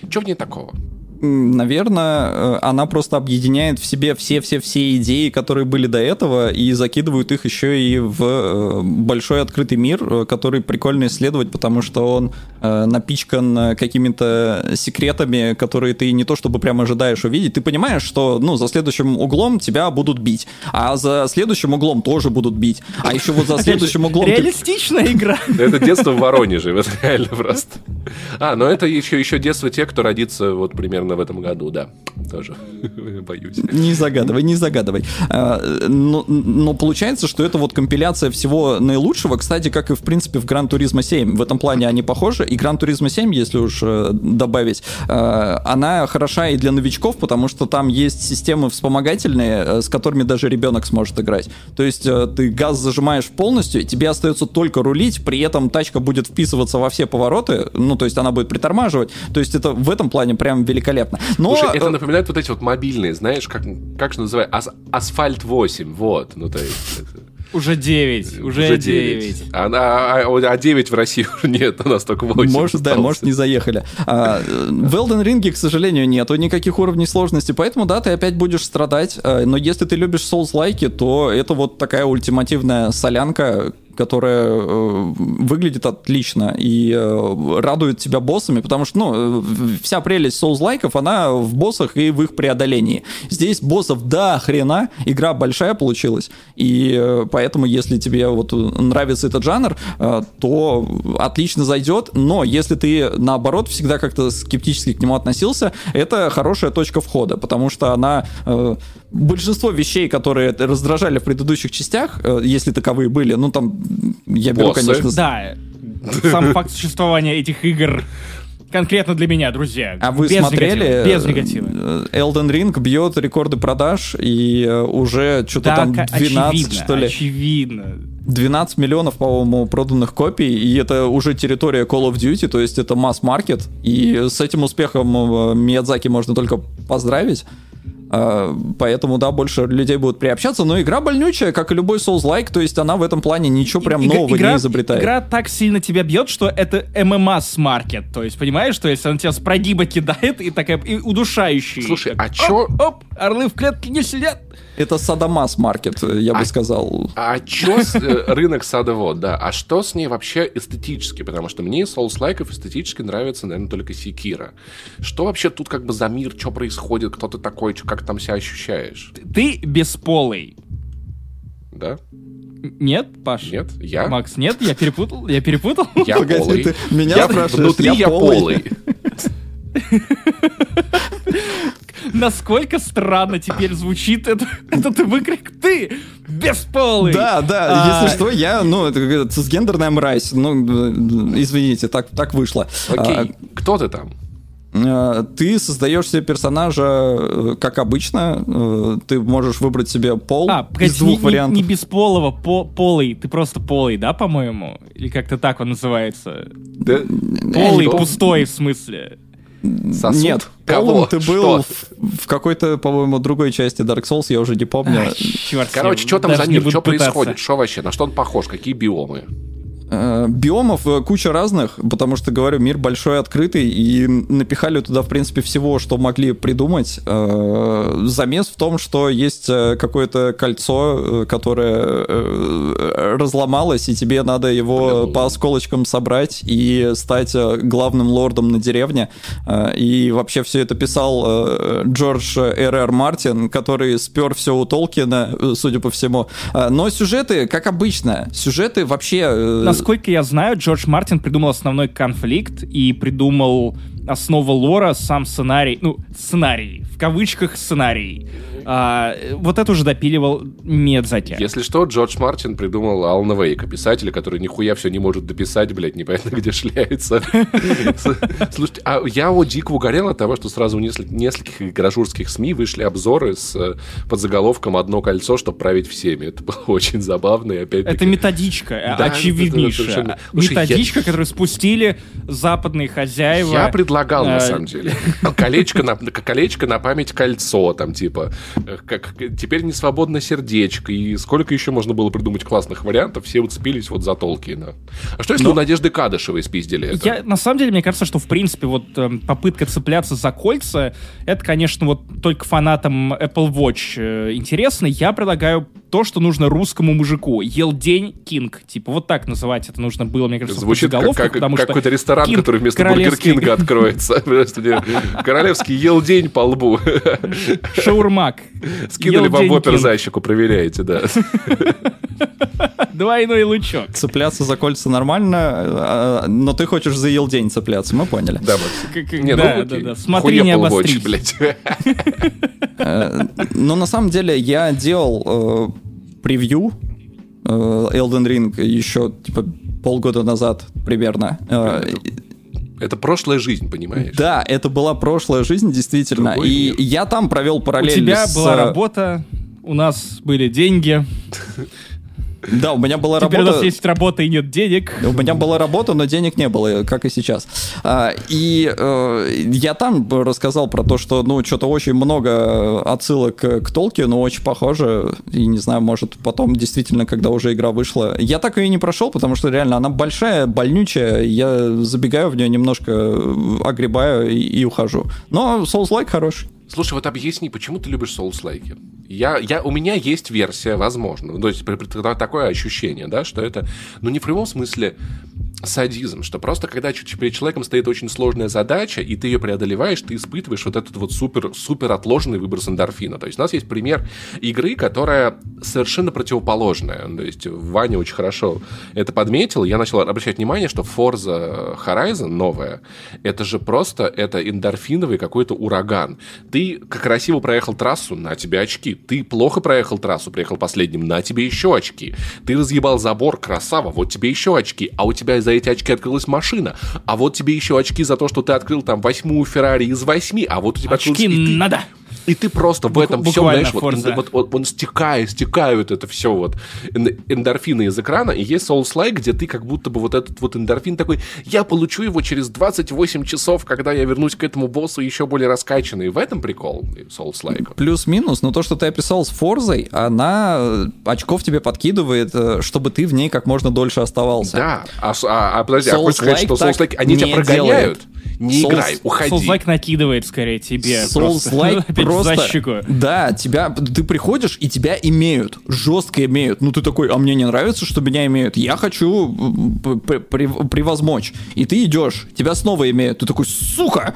Что в ней такого? Наверное, э, она просто объединяет в себе все-все-все идеи, которые были до этого, и закидывают их еще и в э, большой открытый мир, э, который прикольно исследовать, потому что он напичкан какими-то секретами, которые ты не то чтобы прям ожидаешь увидеть. Ты понимаешь, что ну, за следующим углом тебя будут бить, а за следующим углом тоже будут бить, а еще вот за следующим углом... Реалистичная игра. Это детство в Воронеже, это реально просто. А, но это еще, еще детство тех, кто родится вот примерно наверное, в этом году, да. Тоже (laughs) боюсь. Не загадывай, не загадывай. А, но, но получается, что это вот компиляция всего наилучшего, кстати, как и, в принципе, в Гран Туризма 7. В этом плане они похожи. И Гран Туризма 7, если уж э, добавить, э, она хороша и для новичков, потому что там есть системы вспомогательные, э, с которыми даже ребенок сможет играть. То есть ты газ зажимаешь полностью, и тебе остается только рулить, при этом тачка будет вписываться во все повороты, ну, то есть она будет притормаживать. То есть это в этом плане прям великолепно великолепно. Но... Слушай, это э, напоминает вот эти вот мобильные, знаешь, как, как же называют? Ас асфальт 8, вот. Ну, то есть... Это... Уже 9, уже, уже 9. 9. А, а, а 9 в России уже нет, у нас только 8 Может, остался. да, может, не заехали. А, в Elden Ring, к сожалению, нету никаких уровней сложности, поэтому, да, ты опять будешь страдать, а, но если ты любишь Souls-лайки, то это вот такая ультимативная солянка, которая э, выглядит отлично и э, радует тебя боссами, потому что, ну, вся прелесть Souls-лайков, она в боссах и в их преодолении. Здесь боссов до хрена, игра большая получилась, и э, поэтому, если тебе вот нравится этот жанр, э, то отлично зайдет, но если ты, наоборот, всегда как-то скептически к нему относился, это хорошая точка входа, потому что она э, большинство вещей, которые раздражали в предыдущих частях, э, если таковые были, ну там я беру, Боссы. конечно... Да, сам (laughs) факт существования этих игр конкретно для меня, друзья. А вы без смотрели? Негатива, без негатива. Э, Elden Ring бьет рекорды продаж, и э, уже что-то там 12, очевидно, что ли? очевидно. 12 миллионов, по-моему, проданных копий, и это уже территория Call of Duty, то есть это масс-маркет, и с этим успехом Миядзаки можно только поздравить. А, поэтому, да, больше людей будут приобщаться. Но игра больнючая, как и любой Souls-like, то есть она в этом плане ничего прям нового игра, не изобретает. Игра так сильно тебя бьет, что это ММА маркет. То есть, понимаешь, то есть она тебя с прогиба кидает и такая и удушающая. Слушай, а чё... Оп, оп, орлы в клетке не сидят. Это садомас маркет, я а, бы сказал. А чё с, э, (laughs) рынок садовод, да? А что с ней вообще эстетически? Потому что мне Souls-лайков эстетически нравится, наверное, только Секира. Что вообще тут как бы за мир? Что происходит? Кто ты такой? Как там себя ощущаешь? Ты бесполый. Да? Нет, Паш? Нет, я? Макс, нет, я перепутал, я перепутал. (laughs) Я Погоди, полый. Ты меня я спрашиваешь, внутри я, я полый. (laughs) Насколько странно теперь звучит это, (laughs) этот выкрик «Ты бесполый!» Да, да, а... если что, я, ну, это, цисгендерная мразь. Ну, извините, так, так вышло. Окей, а, кто ты там? А, ты создаешь себе персонажа, э, как обычно. Э, ты можешь выбрать себе пол а, из двух не, вариантов. Не, не без полого, по, полый. Ты просто полый, да, по-моему? Или как-то так он называется? Да? Полый, пустой, в смысле. Сосуд? Нет, Кого? ты был в, в какой-то, по-моему, другой части Dark Souls, я уже не помню. А, черт, Короче, что там за ним, что происходит, что вообще, на что он похож, какие биомы? Э, биомов э, куча разных, потому что, говорю, мир большой, открытый, и напихали туда, в принципе, всего, что могли придумать. Э, замес в том, что есть какое-то кольцо, которое разломалось, и тебе надо его по осколочкам собрать и стать главным лордом на деревне. И вообще все это писал Джордж Р.Р. Мартин, который спер все у Толкина, судя по всему. Но сюжеты, как обычно, сюжеты вообще насколько я знаю, Джордж Мартин придумал основной конфликт и придумал основу лора, сам сценарий, ну, сценарий, в кавычках сценарий. А, вот это уже допиливал Медзаки. Если что, Джордж Мартин придумал Алана Вейка, писателя, который нихуя все не может дописать, блядь, непонятно (laughs) где шляется. (laughs) Слушайте, а я о дико угорел от того, что сразу у нескольких гражурских СМИ вышли обзоры с э, подзаголовком «Одно кольцо, чтобы править всеми». Это было (laughs) очень забавно. И опять это методичка, э, очевиднейшая. Методичка, которую спустили западные хозяева. Я предлагал, на э, самом деле. Колечко на, колечко на память кольцо, там, типа, как теперь не свободно сердечко, и сколько еще можно было придумать классных вариантов, все уцепились вот за Толкина. А что если Но... у Надежды Кадышевой спиздили это? Я, на самом деле, мне кажется, что, в принципе, вот э, попытка цепляться за кольца, это, конечно, вот только фанатам Apple Watch э, интересно. Я предлагаю то, что нужно русскому мужику. Ел день Кинг. Типа вот так называть это нужно было, мне кажется, Звучит как, как, потому как какой-то ресторан, Кинг, который вместо королевский... Бургер Кинга откроется. (laughs) Королевский ел день по лбу. Шаурмак. Скинули вам в оперзайщику, проверяете, да. (laughs) Двойной лучок. Цепляться за кольца нормально, а, но ты хочешь за ел день цепляться, мы поняли. Да, ну, да, да. Смотри, не обострись. Э, но на самом деле я делал э, превью э, Elden Ring еще типа полгода назад примерно. Это прошлая жизнь, понимаешь? Да, это была прошлая жизнь, действительно. Другой и мир. я там провел параллель. У тебя с... была работа, у нас были деньги. (laughs) Да, у меня была Теперь работа... у нас есть работа и нет денег. У меня была работа, но денег не было, как и сейчас. А, и э, я там рассказал про то, что, ну, что-то очень много отсылок к Толкину, очень похоже. И не знаю, может, потом действительно, когда уже игра вышла. Я так ее не прошел, потому что реально она большая, больнючая. Я забегаю в нее немножко, огребаю и, и ухожу. Но Souls-like хороший. Слушай, вот объясни, почему ты любишь Souls-like? Я, я, у меня есть версия, возможно. То есть такое ощущение, да, что это, ну, не в прямом смысле садизм, что просто когда перед человеком стоит очень сложная задача, и ты ее преодолеваешь, ты испытываешь вот этот вот супер, супер отложенный выброс эндорфина. То есть у нас есть пример игры, которая совершенно противоположная. То есть Ваня очень хорошо это подметил. Я начал обращать внимание, что Forza Horizon новая, это же просто это эндорфиновый какой-то ураган. Ты красиво проехал трассу, на тебе очки. Ты плохо проехал трассу, приехал последним, на тебе еще очки. Ты разъебал забор, красава, вот тебе еще очки. А у тебя из за эти очки открылась машина. А вот тебе еще очки за то, что ты открыл там восьмую Феррари из восьми, а вот у тебя очки открылось... И ты... надо! И ты просто в этом все, знаешь, вот, вот, вот, он стекает, стекают это все вот эндорфины из экрана, и есть Souls-like, где ты как будто бы вот этот вот эндорфин такой, я получу его через 28 часов, когда я вернусь к этому боссу еще более раскачанный. В этом прикол Souls-like. Плюс-минус, но то, что ты описал с Форзой, она э, очков тебе подкидывает, э, чтобы ты в ней как можно дольше оставался. Да, а, а, а подожди, а хочешь сказать, что Souls-like, они тебя прогоняют? Делает. Не Souls, играй, уходи. Souls-like накидывает скорее тебе. Souls-like просто... (laughs) просто да, тебя, ты приходишь, и тебя имеют. Жестко имеют. Ну, ты такой, а мне не нравится, что меня имеют. Я хочу превозмочь. И ты идешь, тебя снова имеют. Ты такой, сука!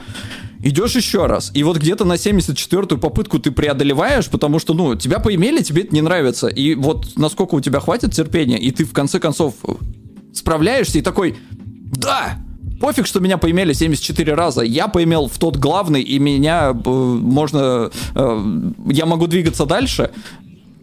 идешь еще раз. И вот где-то на 74-ю попытку ты преодолеваешь, потому что, ну, тебя поимели, тебе это не нравится. И вот насколько у тебя хватит терпения, и ты в конце концов справляешься и такой, да, Пофиг, что меня поимели 74 раза. Я поимел в тот главный, и меня э, можно... Э, я могу двигаться дальше,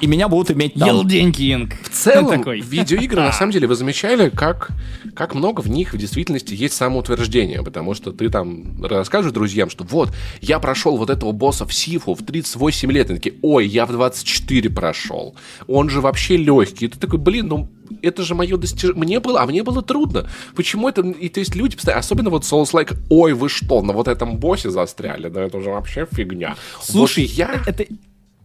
и меня будут иметь там. Елдень Кинг. В целом, такой. видеоигры, на самом деле, вы замечали, как, как много в них в действительности есть самоутверждение, потому что ты там расскажешь друзьям, что вот, я прошел вот этого босса в Сифу в 38 лет, и такие, ой, я в 24 прошел, он же вообще легкий, и ты такой, блин, ну это же мое достижение. Мне было, а мне было трудно. Почему это... И то есть люди, особенно вот Souls-like, ой, вы что, на вот этом боссе застряли? Да это уже вообще фигня. Слушай, вот я... Это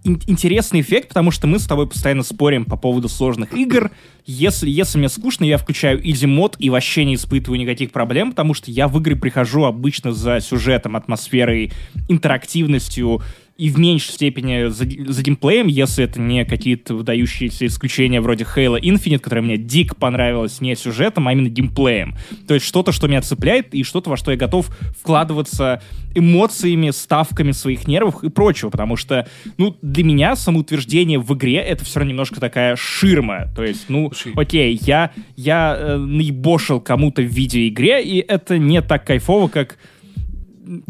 интересный эффект, потому что мы с тобой постоянно спорим по поводу сложных игр. Если, если мне скучно, я включаю easy мод и вообще не испытываю никаких проблем, потому что я в игры прихожу обычно за сюжетом, атмосферой, интерактивностью, и в меньшей степени за, за геймплеем, если это не какие-то выдающиеся исключения вроде Halo Infinite, которая мне дико понравилась не сюжетом, а именно геймплеем. То есть что-то, что меня цепляет, и что-то, во что я готов вкладываться эмоциями, ставками своих нервов и прочего, потому что, ну, для меня самоутверждение в игре — это все равно немножко такая ширма. То есть, ну, окей, я, я э, наебошил кому-то в видеоигре, и это не так кайфово, как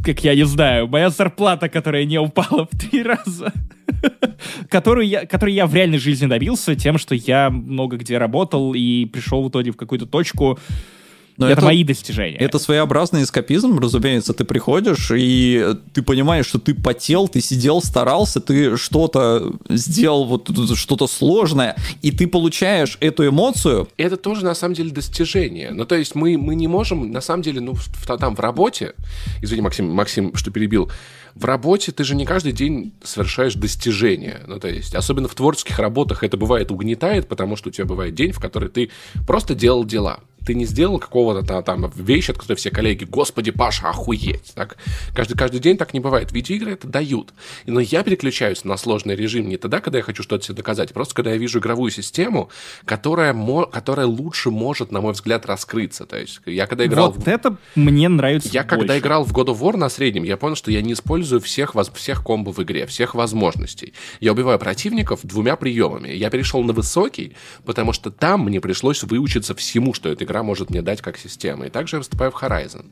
как я не знаю, моя зарплата, которая не упала в три раза, (laughs) которую я, которую я в реальной жизни добился тем, что я много где работал и пришел в итоге в какую-то точку, но это, это мои достижения. Это своеобразный эскапизм, разумеется. Ты приходишь, и ты понимаешь, что ты потел, ты сидел, старался, ты что-то сделал, вот что-то сложное, и ты получаешь эту эмоцию. Это тоже, на самом деле, достижение. Ну, то есть мы, мы не можем, на самом деле, ну, в, там в работе, извини, Максим, Максим, что перебил, в работе ты же не каждый день совершаешь достижения. Ну, то есть, особенно в творческих работах это бывает угнетает, потому что у тебя бывает день, в который ты просто делал дела ты не сделал какого-то там вещи, от которой все коллеги, господи, Паша, охуеть. Так? Каждый, каждый день так не бывает. Видеоигры это дают. Но я переключаюсь на сложный режим не тогда, когда я хочу что-то себе доказать, просто когда я вижу игровую систему, которая, которая лучше может, на мой взгляд, раскрыться. То есть я когда играл... Вот в... это мне нравится Я больше. когда играл в God of War на среднем, я понял, что я не использую всех, всех комбо в игре, всех возможностей. Я убиваю противников двумя приемами. Я перешел на высокий, потому что там мне пришлось выучиться всему, что эта игра игра может мне дать как система. И также я выступаю в Horizon.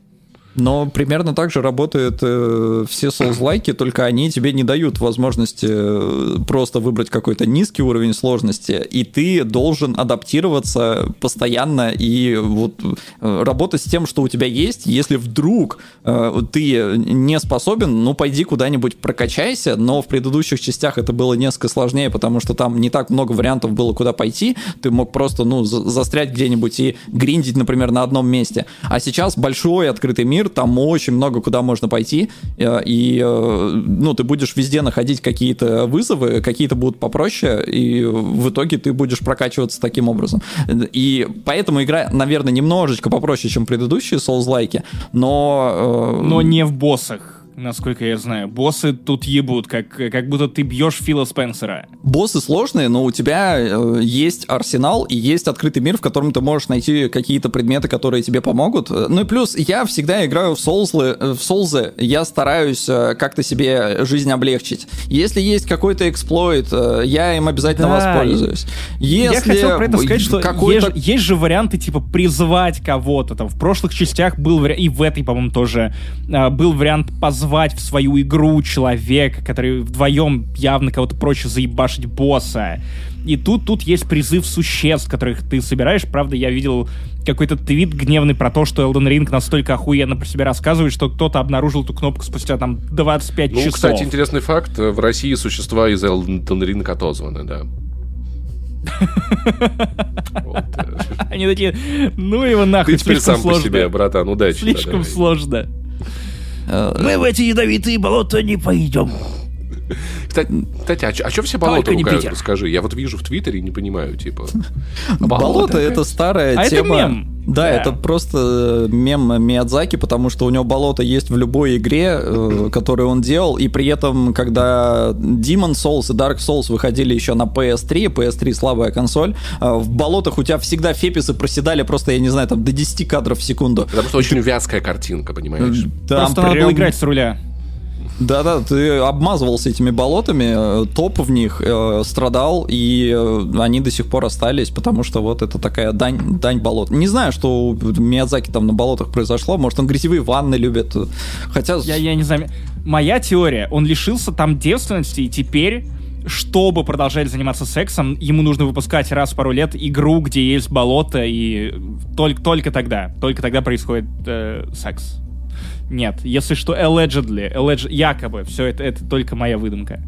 Но примерно так же работают э, все Souls-лайки, только они тебе не дают возможности э, просто выбрать какой-то низкий уровень сложности, и ты должен адаптироваться постоянно и вот э, работать с тем, что у тебя есть. Если вдруг э, ты не способен, ну пойди куда-нибудь прокачайся, но в предыдущих частях это было несколько сложнее, потому что там не так много вариантов было, куда пойти. Ты мог просто, ну, застрять где-нибудь и гриндить, например, на одном месте. А сейчас большой открытый мир, мир, там очень много куда можно пойти, э, и, э, ну, ты будешь везде находить какие-то вызовы, какие-то будут попроще, и в итоге ты будешь прокачиваться таким образом. И поэтому игра, наверное, немножечко попроще, чем предыдущие Souls-лайки, но... Э, но не в боссах насколько я знаю. Боссы тут ебут, как, как будто ты бьешь Фила Спенсера. Боссы сложные, но у тебя э, есть арсенал и есть открытый мир, в котором ты можешь найти какие-то предметы, которые тебе помогут. Ну и плюс, я всегда играю в Соулзы, э, в Соулзы я стараюсь э, как-то себе жизнь облегчить. Если есть какой-то эксплойт, э, я им обязательно да, воспользуюсь. Если я хотел про это сказать, что есть, есть же варианты, типа, призвать кого-то. Там в прошлых частях был вариант, и в этой, по-моему, тоже э, был вариант позвать позвать в свою игру человека, который вдвоем явно кого-то проще заебашить босса. И тут, тут есть призыв существ, которых ты собираешь. Правда, я видел какой-то твит гневный про то, что Elden Ring настолько охуенно про себя рассказывает, что кто-то обнаружил эту кнопку спустя там 25 ну, часов. Ну, кстати, интересный факт. В России существа из Elden Ring отозваны, да. Э. (laughs) Они такие, ну его нахуй, Ты теперь сам по себе, братан, удачи. Слишком сложно. Мы в эти ядовитые болота не пойдем. Кстати, кстати а, а что все болота Только ругают? Расскажи. Я вот вижу в Твиттере и не понимаю, типа. (laughs) Болото — это старая а тема. Это мем. Да, да, это просто э, мем Миядзаки, потому что у него болото есть в любой игре, э, (laughs) которую он делал, и при этом, когда Demon Souls и Dark Souls выходили еще на PS3, PS3 слабая консоль, э, в болотах у тебя всегда феписы проседали просто, я не знаю, там до 10 кадров в секунду. Потому что очень вязкая картинка, понимаешь? Там просто прям... надо было играть с руля. Да-да, ты обмазывался этими болотами, э, топ в них э, страдал, и э, они до сих пор остались, потому что вот это такая дань, дань болот. Не знаю, что у Миядзаки там на болотах произошло, может, он грязевые ванны любит, хотя... Я, я не знаю, моя теория, он лишился там девственности, и теперь чтобы продолжать заниматься сексом, ему нужно выпускать раз в пару лет игру, где есть болото, и только, только тогда, только тогда происходит э, секс. Нет, если что, allegedly, alleged, якобы, все это, это только моя выдумка.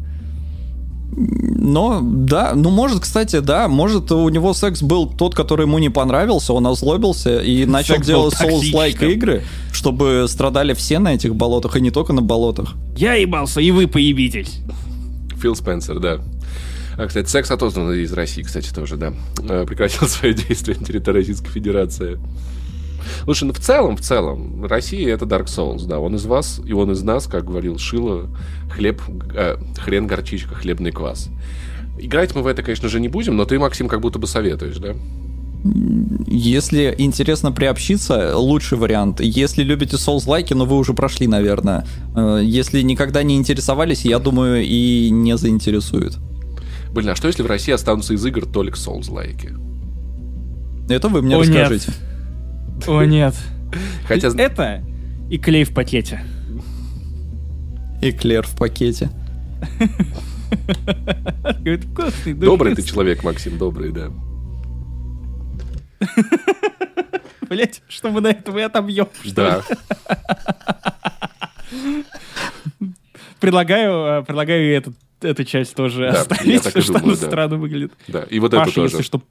Но, да, ну, может, кстати, да, может, у него секс был тот, который ему не понравился, он озлобился и начал секс делать Souls-like игры, чтобы страдали все на этих болотах, и не только на болотах. Я ебался, и вы поебитесь. Фил Спенсер, да. А, кстати, секс отозван из России, кстати, тоже, да. Э, Прекратил (laughs) свое действие на территории Российской Федерации. Слушай, ну в целом, в целом, Россия это Dark Souls, да. Он из вас, и он из нас, как говорил Шило, хлеб, э, хрен, горчичка, хлебный квас. Играть мы в это, конечно же, не будем, но ты, Максим, как будто бы советуешь, да? Если интересно приобщиться, лучший вариант. Если любите Souls-лайки, но вы уже прошли, наверное. Э, Если никогда не интересовались, я думаю, и не заинтересует. Блин, а что если в России останутся из игр только Souls-лайки? Это вы мне О, нет. О, нет. Хотя... Это и клей в пакете. Эклер в пакете. Добрый ты человек, Максим, добрый, да. Блять, что мы на этом и отобьем. Да. Предлагаю, э, предлагаю и этот, эту часть тоже Да, оставить, и что она да. странно выглядит. Да, и вот это Паша, тоже. если что,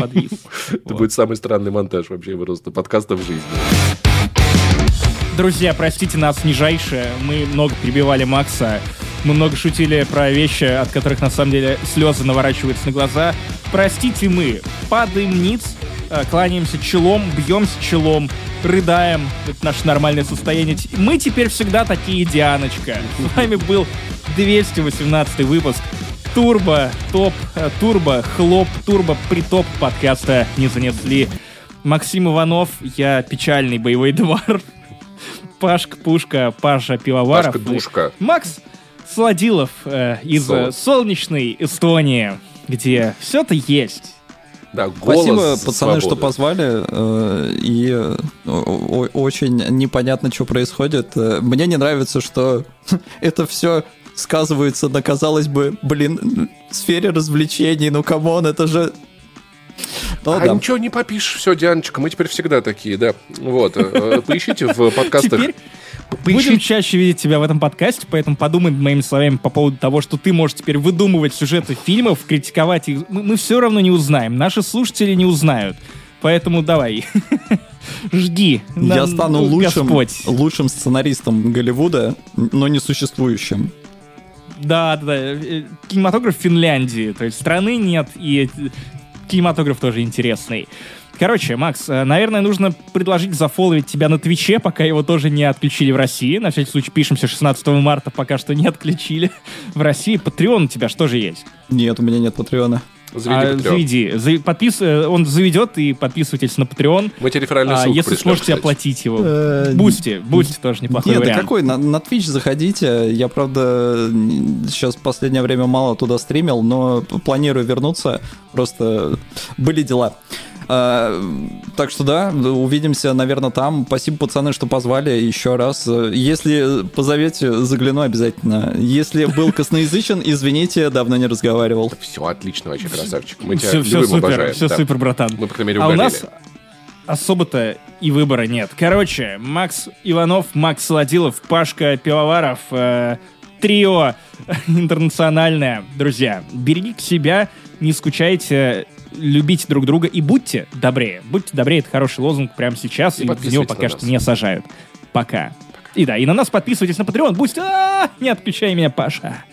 подвис. Это будет самый странный монтаж вообще просто подкаста в жизни. Друзья, простите нас нижайшее. Мы много перебивали Макса. Мы много шутили про вещи, от которых на самом деле слезы наворачиваются на глаза. Простите мы. Падаем ниц, э, кланяемся челом, бьемся челом, рыдаем. Это наше нормальное состояние. Мы теперь всегда такие, Дианочка. С вами был 218 выпуск Турбо, топ, э, турбо, хлоп, турбо, притоп подкаста не занесли. Максим Иванов, я печальный боевой двор. Пашка Пушка, Паша Пивоваров. Пашка Душка. и Макс Сладилов э, из Солод. э, солнечной Эстонии, где все-то есть. Да, голос Спасибо, пацаны, что свободы. позвали. э, И э, о- очень непонятно, что происходит. Мне не нравится, что (laughs) это все сказывается на, казалось бы, блин, сфере развлечений. Ну, come on, это же... Ну, а да. ничего не попишешь, все, Дианочка, мы теперь всегда такие, да. Вот, э, э, поищите в подкастах. Теперь будем Поищите, чаще видеть тебя в этом подкасте, поэтому подумай моими словами по поводу того, что ты можешь теперь выдумывать сюжеты фильмов, критиковать их. Мы, все равно не узнаем, наши слушатели не узнают. Поэтому давай, (laughs) жди. Я стану ну, лучшим, лучшим сценаристом Голливуда, но не существующим. Да, да, да. э, Кинематограф Финляндии. То есть страны нет, и э, кинематограф тоже интересный. Короче, Макс, э, наверное, нужно предложить зафоловить тебя на Твиче, пока его тоже не отключили в России. На всякий случай пишемся 16 марта, пока что не отключили (laughs) в России. Патреон у тебя что же есть? Нет, у меня нет Patreon а. Заведи А, Patreon. заведи. Подпис- э, Он заведет, и подписывайтесь на Patreon. Мы тебе реферальную А, ссылку если пришлем, сможете кстати. оплатить его. Э, Boosty. Boosty тоже неплохой Нет, да вариант. какой? На, на Twitch заходите. Я, правда, сейчас в последнее время мало туда стримил, но планирую вернуться. Просто были дела. А, так что да, увидимся, наверное, там. Спасибо, пацаны, что позвали еще раз. Если позовете, загляну обязательно. Если был косноязычен, извините, давно не разговаривал. Все отлично вообще, красавчик. Мы тебя Все, все любим, супер, обожаем. все да. супер, братан. Мы, по крайней мере, А у нас особо-то и выбора нет. Короче, Макс Иванов, Макс Солодилов, Пашка Пивоваров, э, трио (laughs) интернациональное. Друзья, берегите себя, не скучайте, любите друг друга и будьте добрее. Будьте добрее, это хороший лозунг прямо сейчас, И и, в него пока что не сажают. Пока. И да, и на нас подписывайтесь на Patreon. Пусть... А, Не отключай меня, Паша.